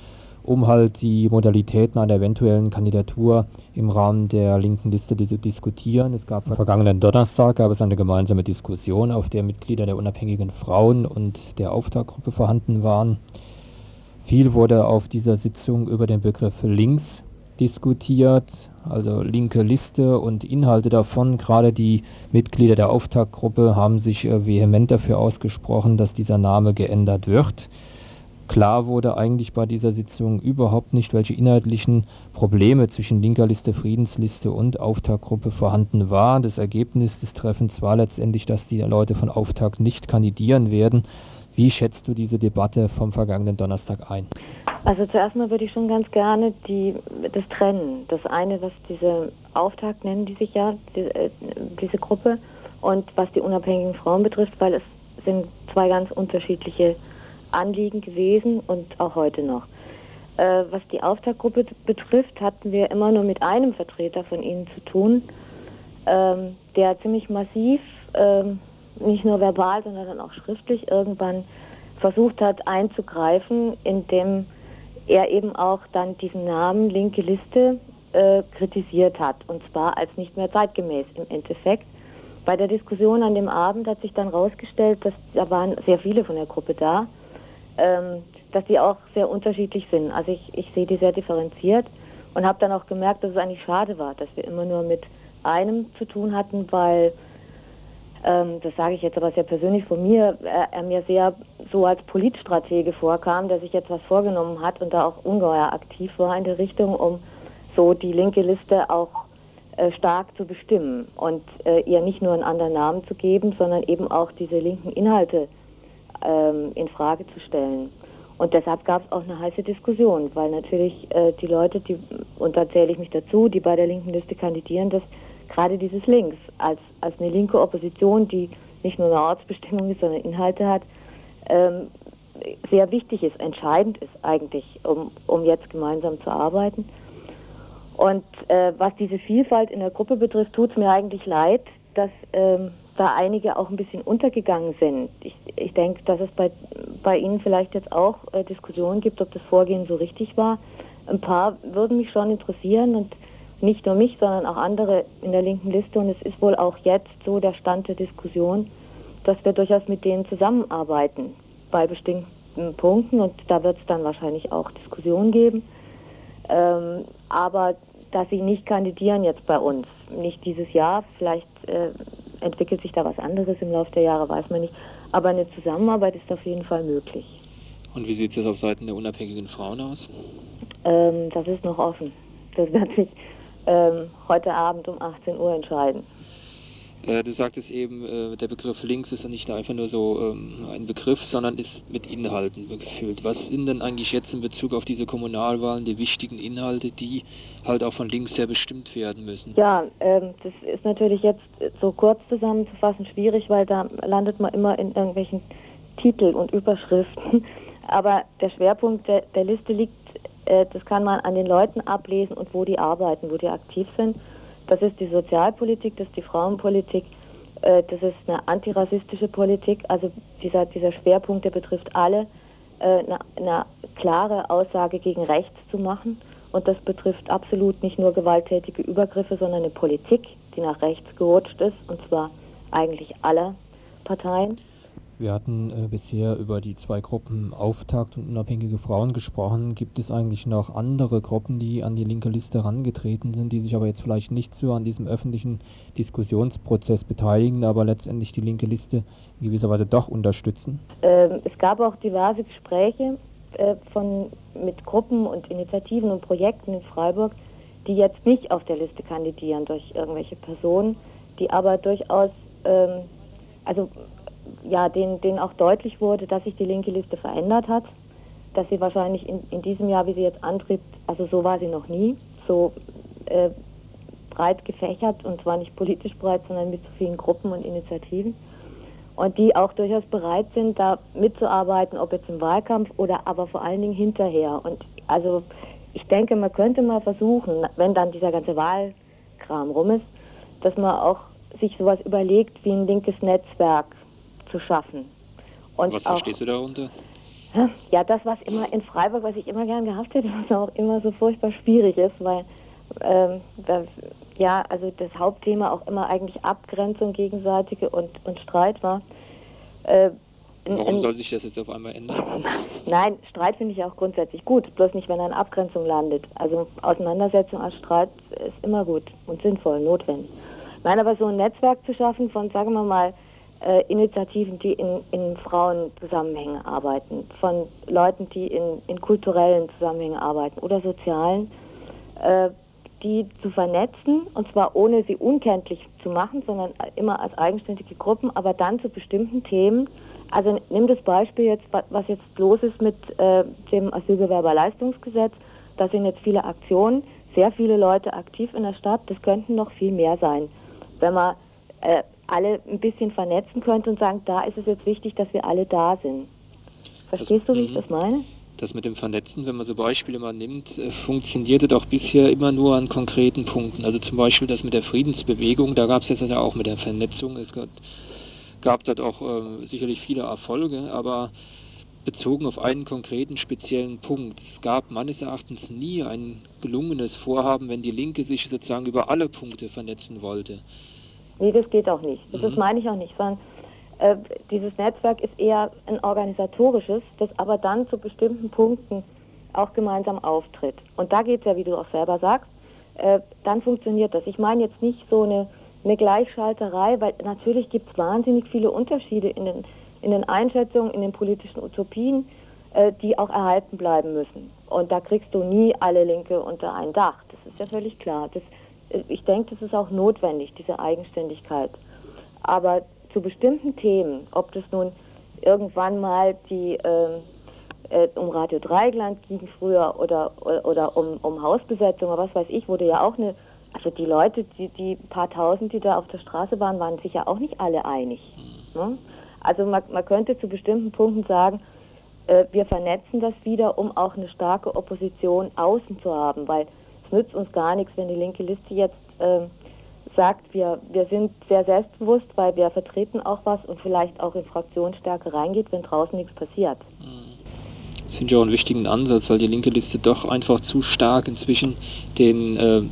[SPEAKER 2] um halt die Modalitäten einer eventuellen Kandidatur im Rahmen der linken Liste zu diskutieren. Es gab am vergangenen Donnerstag gab es eine gemeinsame Diskussion, auf der Mitglieder der unabhängigen Frauen und der Auftaktgruppe vorhanden waren. Viel wurde auf dieser Sitzung über den Begriff links diskutiert, also linke Liste und Inhalte davon. Gerade die Mitglieder der Auftaktgruppe haben sich äh, vehement dafür ausgesprochen, dass dieser Name geändert wird. Klar wurde eigentlich bei dieser Sitzung überhaupt nicht, welche inhaltlichen Probleme zwischen linker Liste, Friedensliste und Auftaktgruppe vorhanden waren. Das Ergebnis des Treffens war letztendlich, dass die Leute von Auftakt nicht kandidieren werden. Wie schätzt du diese Debatte vom vergangenen Donnerstag ein?
[SPEAKER 11] Also zuerst mal würde ich schon ganz gerne die, das trennen. Das eine, was diese Auftakt nennen, die sich ja, die, äh, diese Gruppe, und was die unabhängigen Frauen betrifft, weil es sind zwei ganz unterschiedliche Anliegen gewesen und auch heute noch. Äh, was die Auftaktgruppe betrifft, hatten wir immer nur mit einem Vertreter von ihnen zu tun, ähm, der ziemlich massiv, ähm, nicht nur verbal, sondern dann auch schriftlich irgendwann versucht hat einzugreifen, indem er eben auch dann diesen Namen linke Liste äh, kritisiert hat und zwar als nicht mehr zeitgemäß im Endeffekt. Bei der Diskussion an dem Abend hat sich dann herausgestellt, dass da waren sehr viele von der Gruppe da, ähm, dass die auch sehr unterschiedlich sind. Also ich, ich sehe die sehr differenziert und habe dann auch gemerkt, dass es eigentlich schade war, dass wir immer nur mit einem zu tun hatten, weil, ähm, das sage ich jetzt aber sehr persönlich von mir, er, er, mir sehr so als Politstratege vorkam, der sich jetzt was vorgenommen hat und da auch ungeheuer aktiv war in der Richtung, um so die linke Liste auch äh, stark zu bestimmen und äh, ihr nicht nur einen anderen Namen zu geben, sondern eben auch diese linken Inhalte ähm, in Frage zu stellen. Und deshalb gab es auch eine heiße Diskussion, weil natürlich äh, die Leute, die, und da zähle ich mich dazu, die bei der linken Liste kandidieren, dass gerade dieses Links als, als eine linke Opposition, die nicht nur eine Ortsbestimmung ist, sondern Inhalte hat, ähm, sehr wichtig ist, entscheidend ist eigentlich, um, um jetzt gemeinsam zu arbeiten. Und äh, was diese Vielfalt in der Gruppe betrifft, tut es mir eigentlich leid, dass ähm, da einige auch ein bisschen untergegangen sind. Ich, ich denke, dass es bei, bei Ihnen vielleicht jetzt auch äh, Diskussionen gibt, ob das Vorgehen so richtig war. Ein paar würden mich schon interessieren und nicht nur mich, sondern auch andere in der linken Liste. Und es ist wohl auch jetzt so der Stand der Diskussion, dass wir durchaus mit denen zusammenarbeiten bei bestimmten Punkten und da wird es dann wahrscheinlich auch Diskussionen geben. Ähm, aber dass sie nicht kandidieren jetzt bei uns, nicht dieses Jahr, vielleicht äh, entwickelt sich da was anderes im Laufe der Jahre, weiß man nicht. Aber eine Zusammenarbeit ist auf jeden Fall möglich.
[SPEAKER 2] Und wie sieht es auf Seiten der unabhängigen Frauen aus?
[SPEAKER 11] Ähm, das ist noch offen. Das wird sich ähm, heute Abend um 18 Uhr entscheiden.
[SPEAKER 2] Äh, du sagtest eben, äh, der Begriff links ist ja nicht einfach nur so ähm, ein Begriff, sondern ist mit Inhalten gefüllt. Was sind denn eigentlich jetzt in Bezug auf diese Kommunalwahlen die wichtigen Inhalte, die halt auch von links her bestimmt werden müssen?
[SPEAKER 11] Ja, ähm, das ist natürlich jetzt so kurz zusammenzufassen schwierig, weil da landet man immer in irgendwelchen Titeln und Überschriften. Aber der Schwerpunkt der, Liste liegt, äh, das kann man an den Leuten ablesen und wo die arbeiten, wo die aktiv sind. Das ist die Sozialpolitik, das ist die Frauenpolitik, äh, das ist eine antirassistische Politik. Also dieser, dieser Schwerpunkt, der betrifft alle, äh, eine, eine klare Aussage gegen rechts zu machen. Und das betrifft absolut nicht nur gewalttätige Übergriffe, sondern eine Politik, die nach rechts gerutscht ist, und zwar eigentlich aller Parteien.
[SPEAKER 2] Wir hatten äh, bisher über die zwei Gruppen Auftakt und unabhängige Frauen gesprochen. Gibt es eigentlich noch andere Gruppen, die an die linke Liste herangetreten sind, die sich aber jetzt vielleicht nicht so an diesem öffentlichen Diskussionsprozess beteiligen, aber letztendlich die linke Liste in gewisser Weise doch unterstützen?
[SPEAKER 11] Ähm, es gab auch diverse Gespräche äh, von, mit Gruppen und Initiativen und Projekten in Freiburg, die jetzt nicht auf der Liste kandidieren durch irgendwelche Personen, die aber durchaus, ähm, also ja, denen, denen auch deutlich wurde, dass sich die linke Liste verändert hat, dass sie wahrscheinlich in, in diesem Jahr, wie sie jetzt antritt, also so war sie noch nie, so äh, breit gefächert und zwar nicht politisch breit, sondern mit so vielen Gruppen und Initiativen und die auch durchaus bereit sind, da mitzuarbeiten, ob jetzt im Wahlkampf oder aber vor allen Dingen hinterher. Und also ich denke, man könnte mal versuchen, wenn dann dieser ganze Wahlkram rum ist, dass man auch sich sowas überlegt wie ein linkes Netzwerk zu schaffen.
[SPEAKER 2] Und was verstehst du darunter?
[SPEAKER 11] Ja, das, was immer in Freiburg, was ich immer gern gehabt hätte, was auch immer so furchtbar schwierig ist, weil ähm, das, ja, also das Hauptthema auch immer eigentlich Abgrenzung gegenseitige und, und Streit war.
[SPEAKER 2] Äh, Warum soll sich das jetzt auf einmal ändern?
[SPEAKER 11] Nein, Streit finde ich auch grundsätzlich gut, bloß nicht, wenn er in Abgrenzung landet. Also Auseinandersetzung als Streit ist immer gut und sinnvoll, notwendig. Nein, aber so ein Netzwerk zu schaffen von, sagen wir mal, äh, Initiativen, die in, in Frauenzusammenhängen arbeiten, von Leuten, die in, in kulturellen Zusammenhängen arbeiten oder sozialen, äh, die zu vernetzen und zwar ohne sie unkenntlich zu machen, sondern immer als eigenständige Gruppen, aber dann zu bestimmten Themen. Also nimm das Beispiel jetzt, was jetzt los ist mit äh, dem Asylbewerberleistungsgesetz. Da sind jetzt viele Aktionen, sehr viele Leute aktiv in der Stadt. Das könnten noch viel mehr sein, wenn man äh, alle ein bisschen vernetzen könnte und sagen, da ist es jetzt wichtig, dass wir alle da sind. Verstehst das, du, wie ich mhm. das meine?
[SPEAKER 2] Das mit dem Vernetzen, wenn man so Beispiele mal nimmt, äh, funktionierte doch bisher immer nur an konkreten Punkten. Also zum Beispiel das mit der Friedensbewegung, da gab es jetzt ja auch mit der Vernetzung. Es gab, gab dort auch äh, sicherlich viele Erfolge, aber bezogen auf einen konkreten speziellen Punkt. Es gab meines Erachtens nie ein gelungenes Vorhaben, wenn die Linke sich sozusagen über alle Punkte vernetzen wollte.
[SPEAKER 11] Nee, das geht auch nicht. Das, mhm. meine ich auch nicht, sondern äh, dieses Netzwerk ist eher ein organisatorisches, das aber dann zu bestimmten Punkten auch gemeinsam auftritt. Und da geht es ja, wie du auch selber sagst, äh, dann funktioniert das. Ich meine jetzt nicht so eine, eine Gleichschalterei, weil natürlich gibt es wahnsinnig viele Unterschiede in den, in den Einschätzungen, in den politischen Utopien, äh, die auch erhalten bleiben müssen. Und da kriegst du nie alle Linke unter ein Dach. Das ist ja völlig klar. Das, ich denke, das ist auch notwendig, diese Eigenständigkeit. Aber zu bestimmten Themen, ob das nun irgendwann mal die, äh, äh, um Radio Dreigland ging früher oder, oder um, um Hausbesetzung oder was weiß ich, wurde ja auch eine, also die Leute, die, die paar tausend, die da auf der Straße waren, waren sich ja auch nicht alle einig. Ne? Also man, man könnte zu bestimmten Punkten sagen, äh, wir vernetzen das wieder, um auch eine starke Opposition außen zu haben, weil es nützt uns gar nichts, wenn die linke Liste jetzt äh, sagt, wir, wir sind sehr selbstbewusst, weil wir vertreten auch was und vielleicht auch in Fraktionsstärke reingeht, wenn draußen nichts passiert.
[SPEAKER 2] Das finde ich auch einen wichtigen Ansatz, weil die linke Liste doch einfach zu stark inzwischen den äh,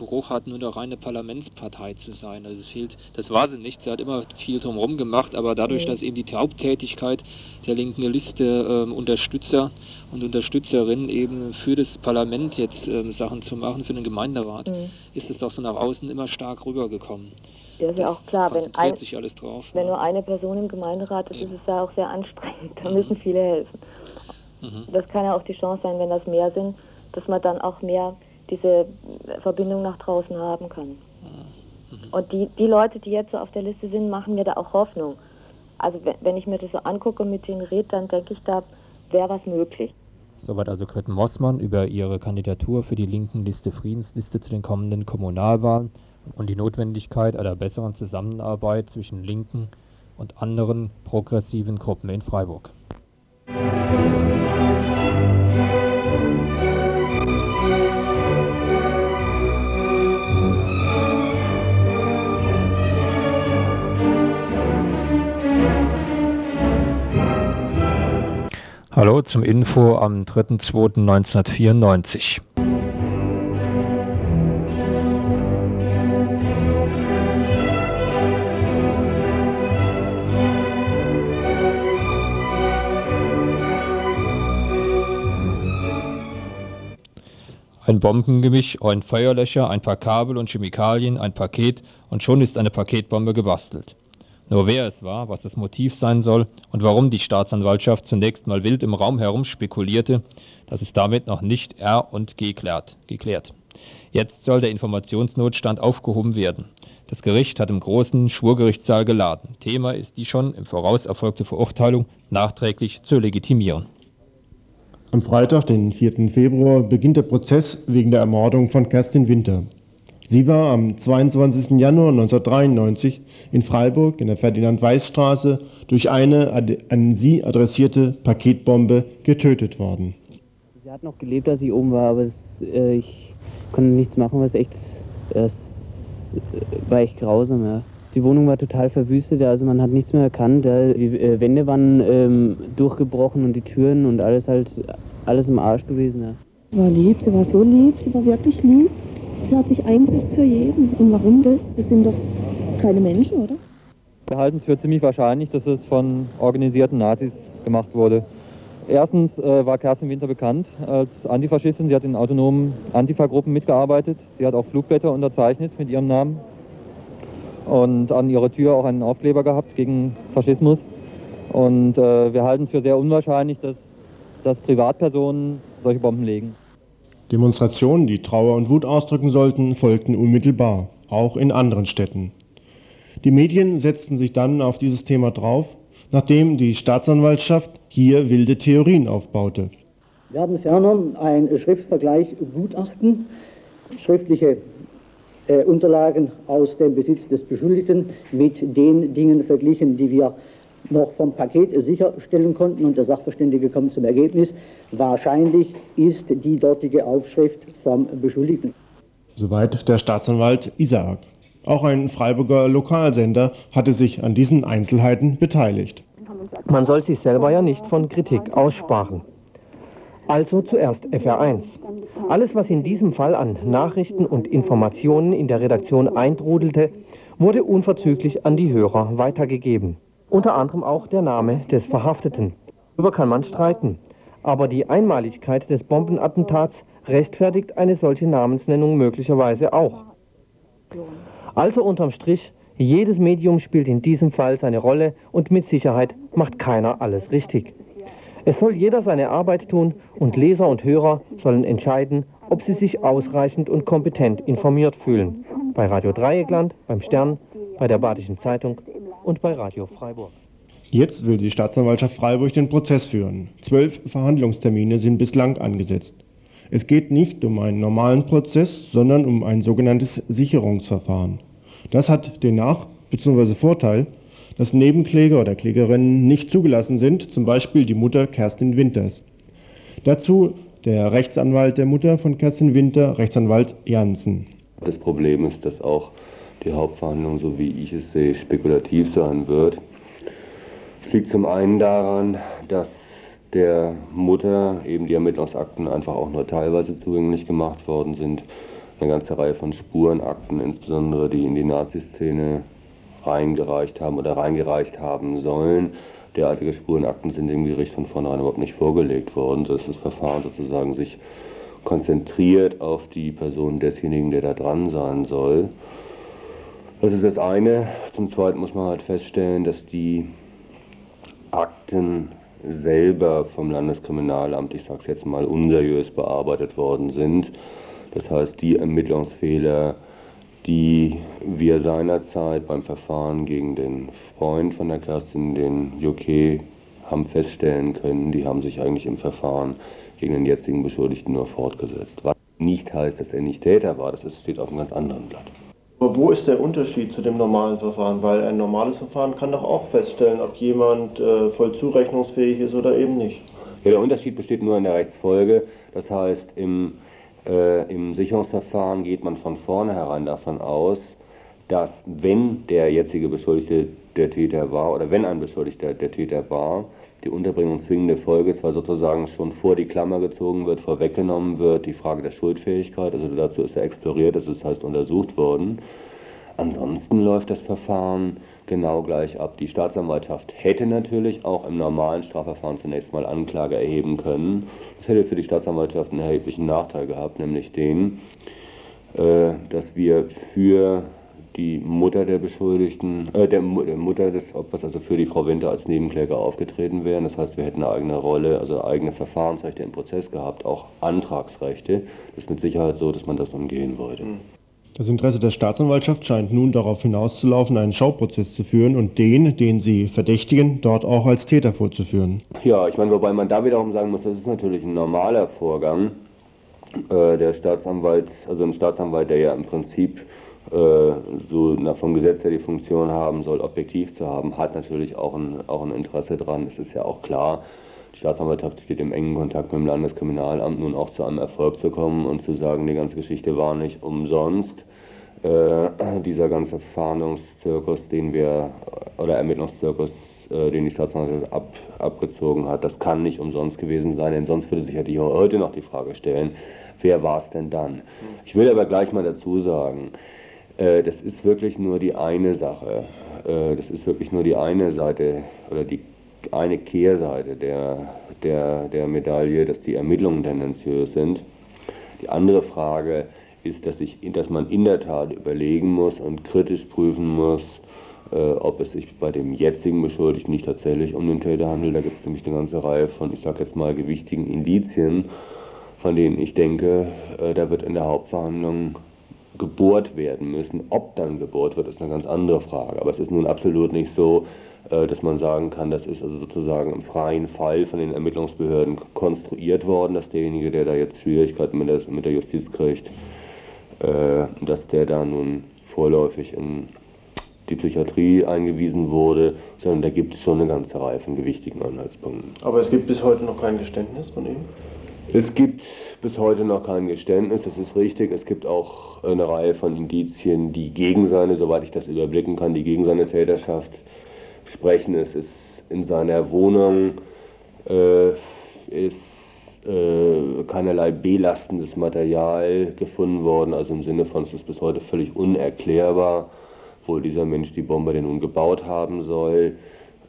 [SPEAKER 2] Geruch hat, nur eine reine Parlamentspartei zu sein. Also es fehlt, das war sie nicht, sie hat immer viel drumherum gemacht, aber dadurch, dass eben die Haupttätigkeit der linken Liste ähm, Unterstützer und Unterstützerinnen eben für das Parlament jetzt ähm, Sachen zu machen, für den Gemeinderat,
[SPEAKER 11] Mhm.
[SPEAKER 2] ist es doch so nach außen immer stark rübergekommen.
[SPEAKER 11] Ja, ist ja
[SPEAKER 2] Das
[SPEAKER 11] auch klar, wenn, ein,
[SPEAKER 2] sich alles drauf.
[SPEAKER 11] wenn nur eine Person im Gemeinderat ist, ist es ja auch sehr anstrengend. Da müssen viele helfen.
[SPEAKER 2] Mhm.
[SPEAKER 11] Das kann ja auch die Chance sein, wenn das mehr sind, dass man dann auch mehr diese Verbindung nach draußen haben kann.
[SPEAKER 2] Mhm.
[SPEAKER 11] Und die, die Leute, die jetzt so auf der Liste sind, machen mir da auch Hoffnung. Also wenn, wenn ich mir das so angucke und mit denen rede, dann denke ich, da wäre was möglich.
[SPEAKER 2] Soweit also Gretten Mossmann über ihre Kandidatur für die linken Liste Friedensliste zu den kommenden Kommunalwahlen und die Notwendigkeit einer besseren Zusammenarbeit zwischen linken und anderen progressiven Gruppen in Freiburg. Hallo zum Info am 3.2.1994. Ein Bombengemisch, ein Feuerlöscher, ein paar Kabel und Chemikalien, ein Paket und schon ist eine Paketbombe gebastelt. Nur wer es war, was das Motiv sein soll und warum die Staatsanwaltschaft zunächst mal wild im Raum herum spekulierte, das ist damit noch nicht R und geklärt. geklärt. Jetzt soll der Informationsnotstand aufgehoben werden. Das Gericht hat im großen Schwurgerichtssaal geladen. Thema ist die schon im Voraus erfolgte Verurteilung nachträglich zu legitimieren.
[SPEAKER 3] Am Freitag, den 4. Februar, beginnt der Prozess wegen der Ermordung von Kerstin Winter. Sie war am 22. Januar 1993 in Freiburg in der Ferdinand-Weiß-Straße durch eine an sie adressierte Paketbombe getötet worden.
[SPEAKER 12] Sie hat noch gelebt, als ich oben war, aber es, äh, ich konnte nichts machen, was echt, es äh, war echt grausam, ja. Die Wohnung war total verwüstet, also man hat nichts mehr erkannt. Ja. Die äh, Wände waren ähm, durchgebrochen und die Türen und alles halt, alles im Arsch gewesen, ja.
[SPEAKER 13] Sie war lieb, sie war so lieb, sie war wirklich lieb. Hat sich eingesetzt für jeden. Und warum das? Wir sind doch keine Menschen, oder?
[SPEAKER 14] Wir halten es für ziemlich wahrscheinlich, dass es von organisierten Nazis gemacht wurde. Erstens äh, war Kerstin Winter bekannt als Antifaschistin. Sie hat in autonomen Antifa-Gruppen mitgearbeitet. Sie hat auch Flugblätter unterzeichnet mit ihrem Namen und an ihrer Tür auch einen Aufkleber gehabt gegen Faschismus. Und äh, wir halten es für sehr unwahrscheinlich, dass, dass Privatpersonen solche Bomben legen.
[SPEAKER 3] Demonstrationen, die Trauer und Wut ausdrücken sollten, folgten unmittelbar, auch in anderen Städten. Die Medien setzten sich dann auf dieses Thema drauf, nachdem die Staatsanwaltschaft hier wilde Theorien aufbaute.
[SPEAKER 15] Wir haben ferner ein Schriftvergleich Gutachten, schriftliche äh, Unterlagen aus dem Besitz des Beschuldigten mit den Dingen verglichen, die wir noch vom Paket sicherstellen konnten und der Sachverständige kommt zum Ergebnis, wahrscheinlich ist die dortige Aufschrift vom Beschuldigten.
[SPEAKER 3] Soweit der Staatsanwalt Isaak. Auch ein Freiburger Lokalsender hatte sich an diesen Einzelheiten beteiligt.
[SPEAKER 16] Man soll sich selber ja nicht von Kritik aussparen. Also zuerst FR1. Alles, was in diesem Fall an Nachrichten und Informationen in der Redaktion eintrudelte, wurde unverzüglich an die Hörer weitergegeben. Unter anderem auch der Name des Verhafteten. Darüber kann man streiten. Aber die Einmaligkeit des Bombenattentats rechtfertigt eine solche Namensnennung möglicherweise auch. Also unterm Strich, jedes Medium spielt in diesem Fall seine Rolle und mit Sicherheit macht keiner alles richtig. Es soll jeder seine Arbeit tun und Leser und Hörer sollen entscheiden, ob sie sich ausreichend und kompetent informiert fühlen. Bei Radio Dreieckland, beim Stern, bei der Badischen Zeitung und bei Radio Freiburg.
[SPEAKER 3] Jetzt will die Staatsanwaltschaft Freiburg den Prozess führen. Zwölf Verhandlungstermine sind bislang angesetzt. Es geht nicht um einen normalen Prozess, sondern um ein sogenanntes Sicherungsverfahren. Das hat den Nach- bzw. Vorteil, dass Nebenkläger oder Klägerinnen nicht zugelassen sind, zum Beispiel die Mutter Kerstin Winters. Dazu der Rechtsanwalt der Mutter von Kerstin Winter, Rechtsanwalt Janssen.
[SPEAKER 17] Das Problem ist, dass auch die Hauptverhandlung, so wie ich es sehe, spekulativ sein wird. Es liegt zum einen daran, dass der Mutter eben die Ermittlungsakten einfach auch nur teilweise zugänglich gemacht worden sind. Eine ganze Reihe von Spurenakten, insbesondere die in die Naziszene reingereicht haben oder reingereicht haben sollen. Derartige Spurenakten sind dem Gericht von vornherein überhaupt nicht vorgelegt worden, sodass das Verfahren sozusagen sich konzentriert auf die Person desjenigen, der da dran sein soll. Das ist das eine. Zum Zweiten muss man halt feststellen, dass die Akten selber vom Landeskriminalamt, ich sage es jetzt mal, unseriös bearbeitet worden sind. Das heißt, die Ermittlungsfehler, die wir seinerzeit beim Verfahren gegen den Freund von der Kerstin, den Joké, haben feststellen können, die haben sich eigentlich im Verfahren gegen den jetzigen Beschuldigten nur fortgesetzt. Was nicht heißt, dass er nicht Täter war, das steht auf einem ganz anderen Blatt.
[SPEAKER 3] Aber wo ist der Unterschied zu dem normalen Verfahren? Weil ein normales Verfahren kann doch auch feststellen, ob jemand äh, voll zurechnungsfähig ist oder eben nicht.
[SPEAKER 17] Ja, der Unterschied besteht nur in der Rechtsfolge. Das heißt, im, äh, im Sicherungsverfahren geht man von vornherein davon aus, dass wenn der jetzige Beschuldigte der Täter war oder wenn ein Beschuldigter der Täter war, die Unterbringung zwingende Folge zwar sozusagen schon vor die Klammer gezogen wird, vorweggenommen wird, die Frage der Schuldfähigkeit, also dazu ist er exploriert, das ist, heißt untersucht worden. Ansonsten läuft das Verfahren genau gleich ab. Die Staatsanwaltschaft hätte natürlich auch im normalen Strafverfahren zunächst mal Anklage erheben können. Das hätte für die Staatsanwaltschaft einen erheblichen Nachteil gehabt, nämlich den, äh, dass wir für die Mutter der Beschuldigten, äh, der, der, Mutter des Opfers, also für die Frau Winter als Nebenkläger aufgetreten wären. Das heißt, wir hätten eine eigene Rolle, also eigene Verfahrensrechte im Prozess gehabt, auch Antragsrechte. Das ist mit Sicherheit so, dass man das umgehen wollte.
[SPEAKER 3] Das Interesse der Staatsanwaltschaft scheint nun darauf hinauszulaufen, einen Schauprozess zu führen und den, den sie verdächtigen, dort auch als Täter vorzuführen.
[SPEAKER 17] Ja, ich meine, wobei man da wiederum sagen muss, das ist natürlich ein normaler Vorgang. Äh, der Staatsanwalt, also ein Staatsanwalt, der ja im Prinzip so na, vom Gesetz her die Funktion haben soll, objektiv zu haben, hat natürlich auch ein, auch ein Interesse dran. Es ist ja auch klar, die Staatsanwaltschaft steht im engen Kontakt mit dem Landeskriminalamt, nun auch zu einem Erfolg zu kommen und zu sagen, die ganze Geschichte war nicht umsonst. Äh, dieser ganze Fahndungszirkus, den wir, oder Ermittlungszirkus, äh, den die Staatsanwaltschaft ab, abgezogen hat, das kann nicht umsonst gewesen sein, denn sonst würde sich ja die, heute noch die Frage stellen, wer war es denn dann? Ich will aber gleich mal dazu sagen, äh, das ist wirklich nur die eine Sache. Äh, das ist wirklich nur die eine Seite oder die eine Kehrseite der, der, der Medaille, dass die Ermittlungen tendenziös sind. Die andere Frage ist, dass, ich, dass man in der Tat überlegen muss und kritisch prüfen muss, äh, ob es sich bei dem jetzigen Beschuldigten nicht tatsächlich um den Täter handelt. Da gibt es nämlich eine ganze Reihe von, ich sage jetzt mal, gewichtigen Indizien, von denen ich denke, äh, da wird in der Hauptverhandlung gebohrt werden müssen. Ob dann gebohrt wird, ist eine ganz andere Frage. Aber es ist nun absolut nicht so, äh, dass man sagen kann, das ist also sozusagen im freien Fall von den Ermittlungsbehörden konstruiert worden, dass derjenige, der da jetzt Schwierigkeiten mit der, mit der Justiz kriegt, äh, dass der da nun vorläufig in die Psychiatrie eingewiesen wurde, sondern da gibt es schon eine ganze Reihe von gewichtigen Anhaltspunkten.
[SPEAKER 3] Aber es gibt bis heute noch kein Geständnis von ihm?
[SPEAKER 17] Es gibt bis heute noch kein Geständnis, das ist richtig. Es gibt auch eine Reihe von Indizien, die gegen seine, soweit ich das überblicken kann, die gegen seine Täterschaft sprechen. Es ist in seiner Wohnung äh, ist äh, keinerlei belastendes Material gefunden worden, also im Sinne von, es ist bis heute völlig unerklärbar, wo dieser Mensch die Bombe denn nun gebaut haben soll.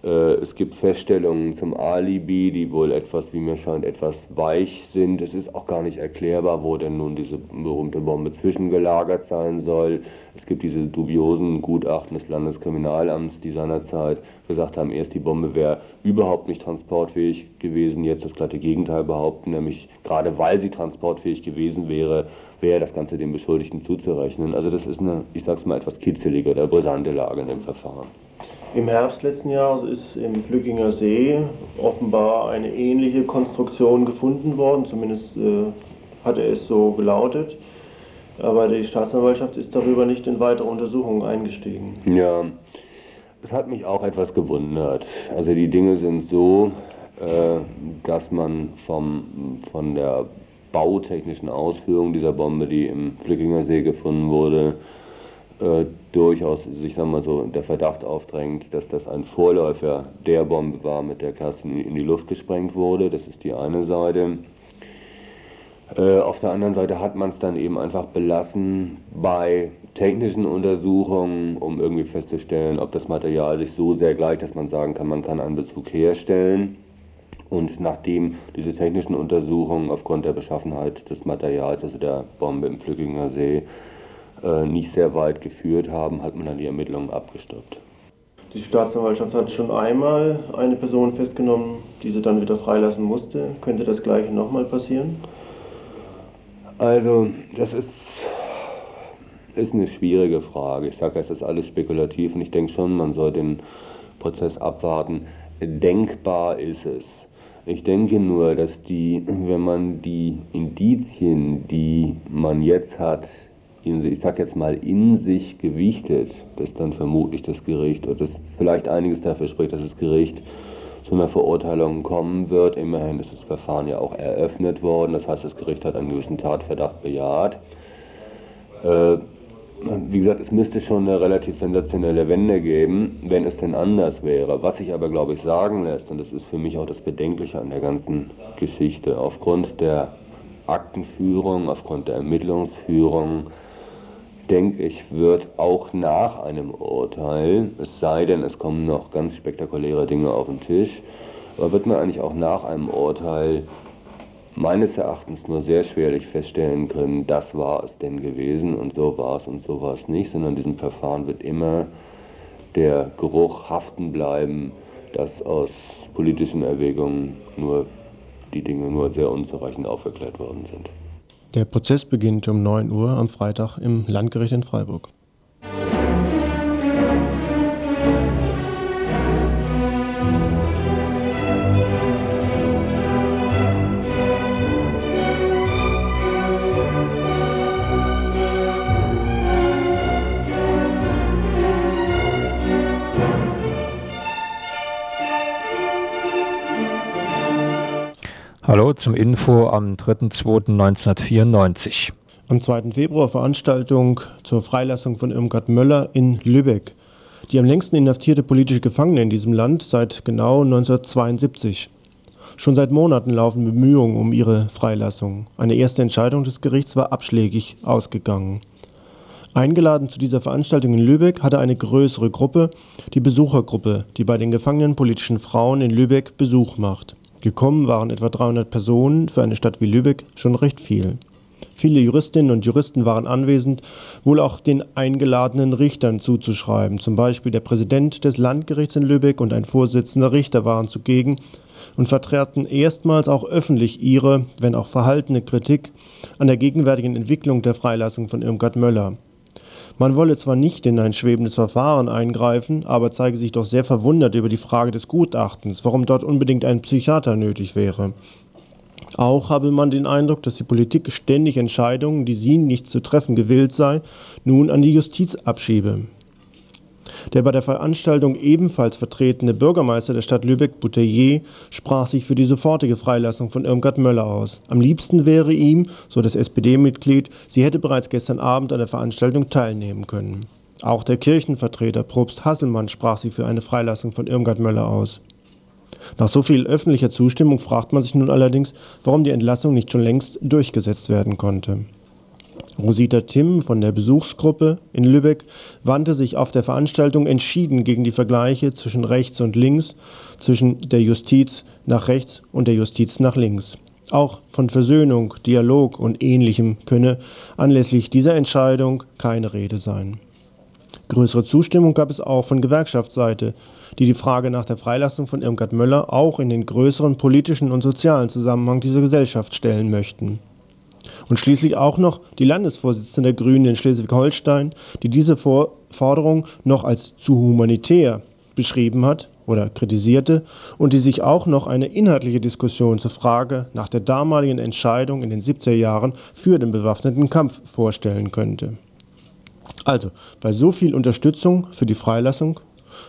[SPEAKER 17] Äh, es gibt Feststellungen zum Alibi, die wohl etwas, wie mir scheint, etwas weich sind. Es ist auch gar nicht erklärbar, wo denn nun diese berühmte Bombe zwischengelagert sein soll. Es gibt diese dubiosen Gutachten des Landeskriminalamts, die seinerzeit gesagt haben, erst die Bombe wäre überhaupt nicht transportfähig gewesen, jetzt das glatte Gegenteil behaupten, nämlich gerade weil sie transportfähig gewesen wäre, wäre das Ganze dem Beschuldigten zuzurechnen. Also das ist eine, ich sag's mal, etwas kitzelige oder brisante Lage in dem Verfahren.
[SPEAKER 3] Im Herbst letzten Jahres ist im Flückinger See offenbar eine ähnliche Konstruktion gefunden worden, zumindest äh, hatte es so gelautet. Aber die Staatsanwaltschaft ist darüber nicht in weitere Untersuchungen eingestiegen.
[SPEAKER 17] Ja, es hat mich auch etwas gewundert. Also die Dinge sind so, äh, dass man vom, von der bautechnischen Ausführung dieser Bombe, die im Flückinger See gefunden wurde, äh, durchaus, ich sag mal so, der Verdacht aufdrängt, dass das ein Vorläufer der Bombe war, mit der Kerstin in die Luft gesprengt wurde. Das ist die eine Seite. Äh, auf der anderen Seite hat man es dann eben einfach belassen bei technischen Untersuchungen, um irgendwie festzustellen, ob das Material sich so sehr gleicht, dass man sagen kann, man kann einen Bezug herstellen. Und nachdem diese technischen Untersuchungen aufgrund der Beschaffenheit des Materials, also der Bombe im Flückinger See, nicht sehr weit geführt haben, hat man dann die Ermittlungen abgestoppt.
[SPEAKER 3] Die Staatsanwaltschaft hat schon einmal eine Person festgenommen, die sie dann wieder freilassen musste. Könnte das gleiche nochmal passieren?
[SPEAKER 17] Also, das ist, ist eine schwierige Frage. Ich sage, es ist alles spekulativ und ich denke schon, man soll den Prozess abwarten. Denkbar ist es. Ich denke nur, dass die, wenn man die Indizien, die man jetzt hat, ich sag jetzt mal, in sich gewichtet, dass dann vermutlich das Gericht, oder dass vielleicht einiges dafür spricht, dass das Gericht zu einer Verurteilung kommen wird. Immerhin ist das Verfahren ja auch eröffnet worden, das heißt, das Gericht hat einen gewissen Tatverdacht bejaht. Äh, wie gesagt, es müsste schon eine relativ sensationelle Wende geben, wenn es denn anders wäre. Was sich aber, glaube ich, sagen lässt, und das ist für mich auch das Bedenkliche an der ganzen Geschichte, aufgrund der Aktenführung, aufgrund der Ermittlungsführung, denke ich, wird auch nach einem Urteil, es sei denn, es kommen noch ganz spektakuläre Dinge auf den Tisch, aber wird man eigentlich auch nach einem Urteil meines Erachtens nur sehr schwerlich feststellen können, das war es denn gewesen und so war es und so war es nicht, sondern in diesem Verfahren wird immer der Geruch haften bleiben, dass aus politischen Erwägungen nur die Dinge nur sehr unzureichend aufgeklärt worden sind.
[SPEAKER 3] Der Prozess beginnt um 9 Uhr am Freitag im Landgericht in Freiburg.
[SPEAKER 2] Hallo zum Info am 3.2.1994.
[SPEAKER 3] Am 2. Februar Veranstaltung zur Freilassung von Irmgard Möller in Lübeck, die am längsten inhaftierte politische Gefangene in diesem Land seit genau 1972. Schon seit Monaten laufen Bemühungen um ihre Freilassung. Eine erste Entscheidung des Gerichts war abschlägig ausgegangen. Eingeladen zu dieser Veranstaltung in Lübeck hatte eine größere Gruppe, die Besuchergruppe, die bei den gefangenen politischen Frauen in Lübeck Besuch macht. Gekommen waren etwa 300 Personen, für eine Stadt wie Lübeck schon recht viel. Viele Juristinnen und Juristen waren anwesend, wohl auch den eingeladenen Richtern zuzuschreiben. Zum Beispiel der Präsident des Landgerichts in Lübeck und ein Vorsitzender Richter waren zugegen und vertraten erstmals auch öffentlich ihre, wenn auch verhaltene Kritik an der gegenwärtigen Entwicklung der Freilassung von Irmgard Möller. Man wolle zwar nicht in ein schwebendes Verfahren eingreifen, aber zeige sich doch sehr verwundert über die Frage des Gutachtens, warum dort unbedingt ein Psychiater nötig wäre. Auch habe man den Eindruck, dass die Politik ständig Entscheidungen, die sie nicht zu treffen gewillt sei, nun an die Justiz abschiebe. Der bei der Veranstaltung ebenfalls vertretene Bürgermeister der Stadt Lübeck, Bouteiller, sprach sich für die sofortige Freilassung von Irmgard Möller aus. Am liebsten wäre ihm, so das SPD-Mitglied, sie hätte bereits gestern Abend an der Veranstaltung teilnehmen können. Auch der Kirchenvertreter Probst Hasselmann sprach sich für eine Freilassung von Irmgard Möller aus. Nach so viel öffentlicher Zustimmung fragt man sich nun allerdings, warum die Entlassung nicht schon längst durchgesetzt werden konnte. Rosita Timm von der Besuchsgruppe in Lübeck wandte sich auf der Veranstaltung entschieden gegen die Vergleiche zwischen rechts und links, zwischen der Justiz nach rechts und der Justiz nach links. Auch von Versöhnung, Dialog und ähnlichem könne anlässlich dieser Entscheidung keine Rede sein. Größere Zustimmung gab es auch von Gewerkschaftsseite, die die Frage nach der Freilassung von Irmgard Möller auch in den größeren politischen und sozialen Zusammenhang dieser Gesellschaft stellen möchten. Und schließlich auch noch die Landesvorsitzende der Grünen in Schleswig-Holstein, die diese Forderung noch als zu humanitär beschrieben hat oder kritisierte und die sich auch noch eine inhaltliche Diskussion zur Frage nach der damaligen Entscheidung in den 70er Jahren für den bewaffneten Kampf vorstellen könnte. Also, bei so viel Unterstützung für die Freilassung,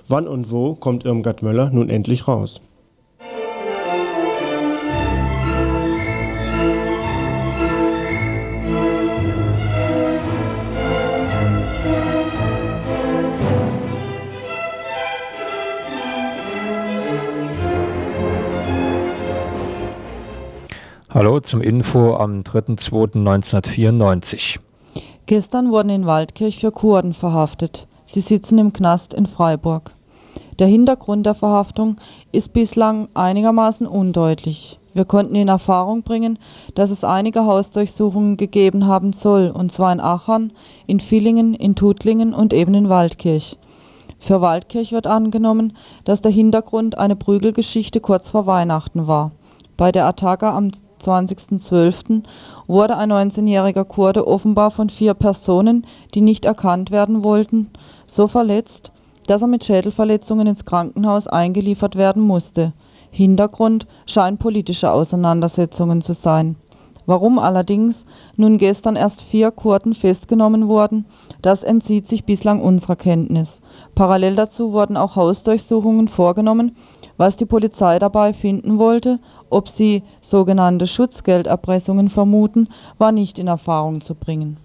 [SPEAKER 3] wann und wo kommt Irmgard Möller nun endlich raus?
[SPEAKER 2] Hallo zum Info am 3.2.1994.
[SPEAKER 8] Gestern wurden in Waldkirch vier Kurden verhaftet. Sie sitzen im Knast in Freiburg. Der Hintergrund der Verhaftung ist bislang einigermaßen undeutlich. Wir konnten in Erfahrung bringen, dass es einige Hausdurchsuchungen gegeben haben soll, und zwar in Achern, in Villingen, in Tuttlingen und eben in Waldkirch. Für Waldkirch wird angenommen, dass der Hintergrund eine Prügelgeschichte kurz vor Weihnachten war. Bei der Attacke am 20.12. wurde ein 19-jähriger Kurde offenbar von vier Personen, die nicht erkannt werden wollten, so verletzt, dass er mit Schädelverletzungen ins Krankenhaus eingeliefert werden musste. Hintergrund scheinen politische Auseinandersetzungen zu sein. Warum allerdings nun gestern erst vier Kurden festgenommen wurden, das entzieht sich bislang unserer Kenntnis. Parallel dazu wurden auch Hausdurchsuchungen vorgenommen, was die Polizei dabei finden wollte, ob sie sogenannte Schutzgelderpressungen vermuten, war nicht in Erfahrung zu bringen.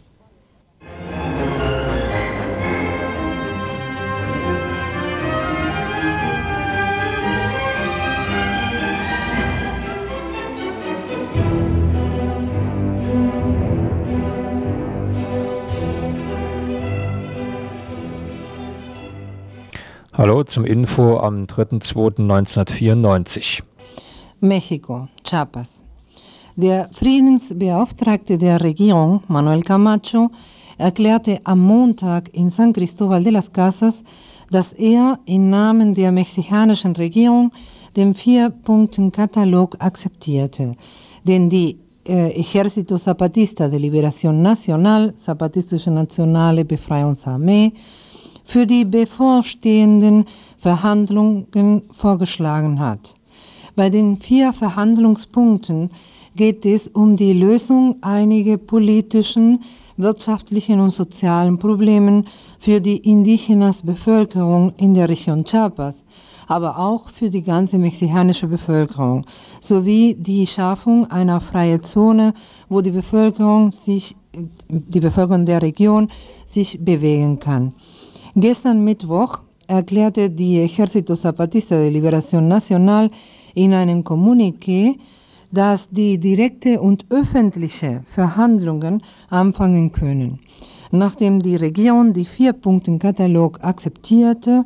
[SPEAKER 2] Hallo zum Info am 3.2.1994.
[SPEAKER 18] Mexiko, Chiapas. Der Friedensbeauftragte der Regierung, Manuel Camacho, erklärte am Montag in San Cristóbal de las Casas, dass er im Namen der mexikanischen Regierung den Vier-Punkten-Katalog akzeptierte, den die äh, Ejército Zapatista de Liberación Nacional, Zapatistische Nationale Befreiungsarmee, für die bevorstehenden Verhandlungen vorgeschlagen hat. Bei den vier Verhandlungspunkten geht es um die Lösung einiger politischen, wirtschaftlichen und sozialen Problemen für die indigenas Bevölkerung in der Region Chiapas, aber auch für die ganze mexikanische Bevölkerung, sowie die Schaffung einer freien Zone, wo die Bevölkerung sich, die Bevölkerung der Region sich bewegen kann. Gestern Mittwoch erklärte die Ejército Zapatista de Liberación Nacional in einem Kommuniqué, dass die direkte und öffentliche Verhandlungen anfangen können, nachdem die Regierung die Vier-Punkten-Katalog akzeptierte,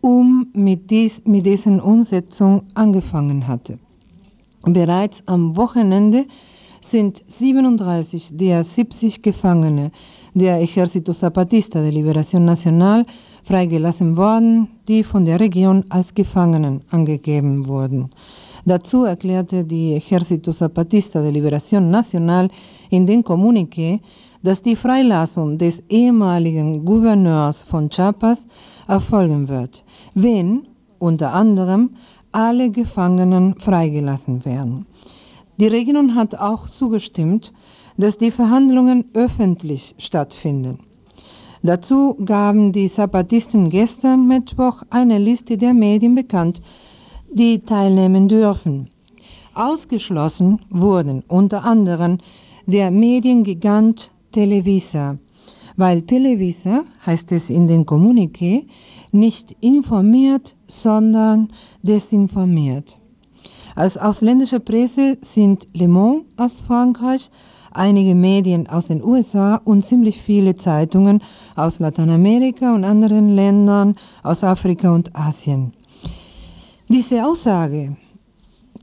[SPEAKER 18] um mit, dies, mit dessen Umsetzung angefangen hatte. Bereits am Wochenende sind 37 der 70 Gefangene der Ejército Zapatista de Liberación Nacional freigelassen worden, die von der Region als Gefangenen angegeben wurden. Dazu erklärte die Ejército Zapatista de Liberación Nacional in den Kommuniqué, dass die Freilassung des ehemaligen Gouverneurs von Chiapas erfolgen wird, wenn unter anderem alle Gefangenen freigelassen werden. Die Regierung hat auch zugestimmt, dass die Verhandlungen öffentlich stattfinden. Dazu gaben die Zapatisten gestern Mittwoch eine Liste der Medien bekannt, die teilnehmen dürfen. Ausgeschlossen wurden unter anderem der Mediengigant Televisa, weil Televisa, heißt es in den Kommuniqué, nicht informiert, sondern desinformiert. Als ausländische Presse sind Le Monde aus Frankreich, einige Medien aus den USA und ziemlich viele Zeitungen aus Lateinamerika und anderen Ländern, aus Afrika und Asien. Diese Aussage,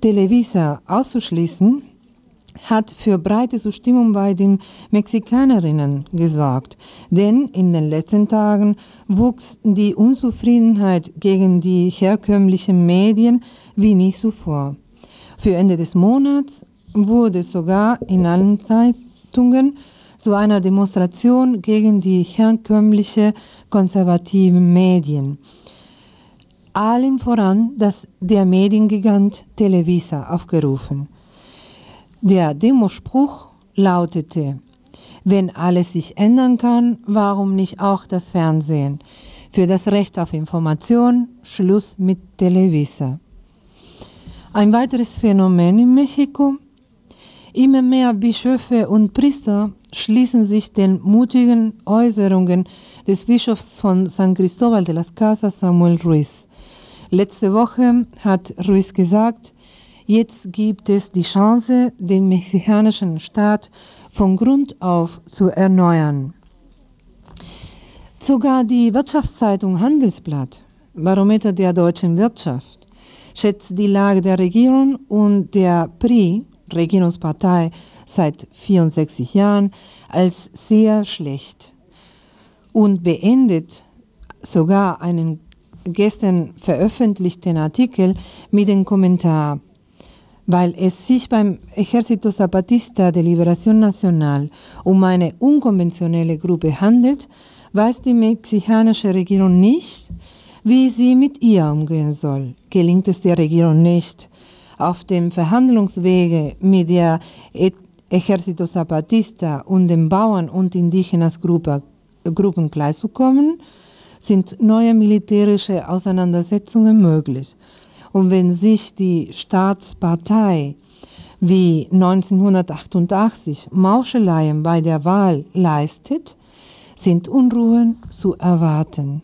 [SPEAKER 18] Televisa auszuschließen, hat für breite Zustimmung bei den Mexikanerinnen gesorgt, denn in den letzten Tagen wuchs die Unzufriedenheit gegen die herkömmlichen Medien wie nie zuvor. Für Ende des Monats wurde sogar in allen Zeitungen zu einer Demonstration gegen die herkömmlichen konservativen Medien. allen voran das, der Mediengigant Televisa aufgerufen. Der Demospruch lautete, wenn alles sich ändern kann, warum nicht auch das Fernsehen? Für das Recht auf Information, Schluss mit Televisa. Ein weiteres Phänomen in Mexiko. Immer mehr Bischöfe und Priester schließen sich den mutigen Äußerungen des Bischofs von San Cristóbal de las Casas, Samuel Ruiz. Letzte Woche hat Ruiz gesagt, jetzt gibt es die Chance, den mexikanischen Staat von Grund auf zu erneuern. Sogar die Wirtschaftszeitung Handelsblatt, Barometer der deutschen Wirtschaft, schätzt die Lage der Regierung und der PRI, Regierungspartei seit 64 Jahren, als sehr schlecht und beendet sogar einen gestern veröffentlichten Artikel mit dem Kommentar, weil es sich beim Ejército Zapatista de Liberación Nacional um eine unkonventionelle Gruppe handelt, weiß die mexikanische Regierung nicht, wie sie mit ihr umgehen soll. Gelingt es der Regierung nicht, auf dem Verhandlungswege mit der Ejército Zapatista und den Bauern und Indigenas Gruppe, Gruppen gleichzukommen, sind neue militärische Auseinandersetzungen möglich. Und wenn sich die Staatspartei wie 1988 Mauscheleien bei der Wahl leistet, sind Unruhen zu erwarten.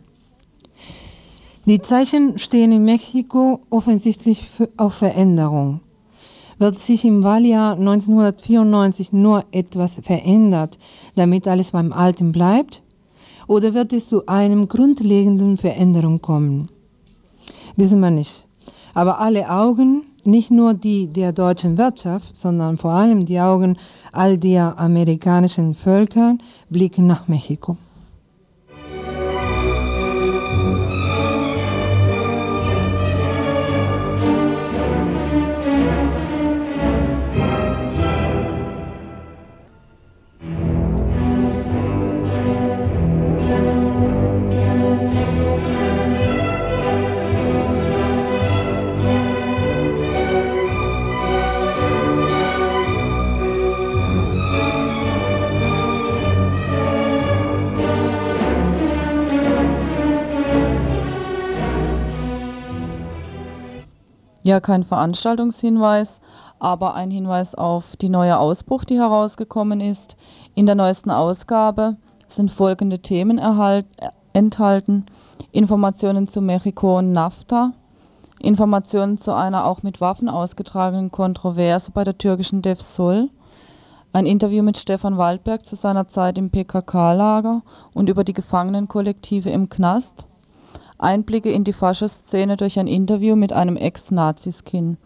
[SPEAKER 18] Die Zeichen stehen in Mexiko offensichtlich auf Veränderung. Wird sich im Wahljahr 1994 nur etwas verändert, damit alles beim Alten bleibt? Oder wird es zu einem grundlegenden Veränderung kommen? Wissen wir nicht. Aber alle Augen, nicht nur die der deutschen Wirtschaft, sondern vor allem die Augen all der amerikanischen Völker, blicken nach Mexiko.
[SPEAKER 8] Ja, kein Veranstaltungshinweis, aber ein Hinweis auf die neue Ausbruch, die herausgekommen ist. In der neuesten Ausgabe sind folgende Themen erhalt, äh, enthalten. Informationen zu Mexiko und NAFTA, Informationen zu einer auch mit Waffen ausgetragenen Kontroverse bei der türkischen DEFSOL, ein Interview mit Stefan Waldberg zu seiner Zeit im PKK-Lager und über die Gefangenenkollektive im Knast, Einblicke in die Faschoszene durch ein Interview mit einem Ex-Nazi-Skin.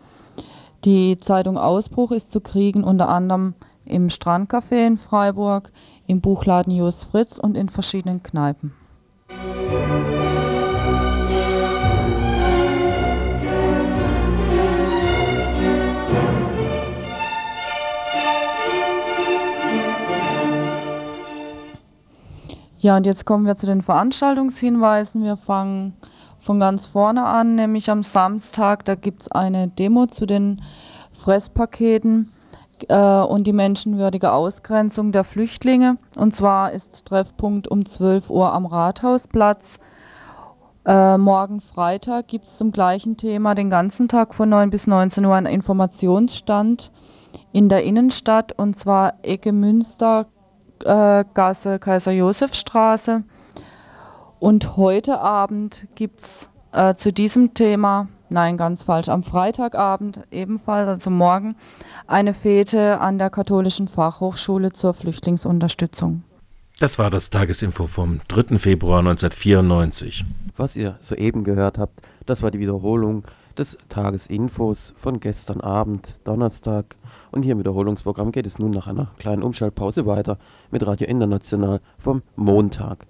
[SPEAKER 8] Die Zeitung Ausbruch ist zu kriegen unter anderem im Strandcafé in Freiburg, im Buchladen Jos Fritz und in verschiedenen Kneipen. Ja, und jetzt kommen wir zu den Veranstaltungshinweisen. Wir fangen von ganz vorne an, nämlich am Samstag. Da gibt es eine Demo zu den Fresspaketen äh, und die menschenwürdige Ausgrenzung der Flüchtlinge. Und zwar ist Treffpunkt um 12 Uhr am Rathausplatz. Äh, morgen Freitag gibt es zum gleichen Thema den ganzen Tag von 9 bis 19 Uhr einen Informationsstand in der Innenstadt und zwar Ecke Münster, Gasse Kaiser-Josef-Straße. Und heute Abend gibt es äh, zu diesem Thema, nein, ganz falsch, am Freitagabend ebenfalls, also morgen, eine Fete an der Katholischen Fachhochschule zur Flüchtlingsunterstützung.
[SPEAKER 19] Das war das Tagesinfo vom 3. Februar 1994.
[SPEAKER 20] Was ihr soeben gehört habt, das war die Wiederholung des Tagesinfos von gestern Abend, Donnerstag. Und hier im Wiederholungsprogramm geht es nun nach einer kleinen Umschaltpause weiter mit Radio International vom Montag.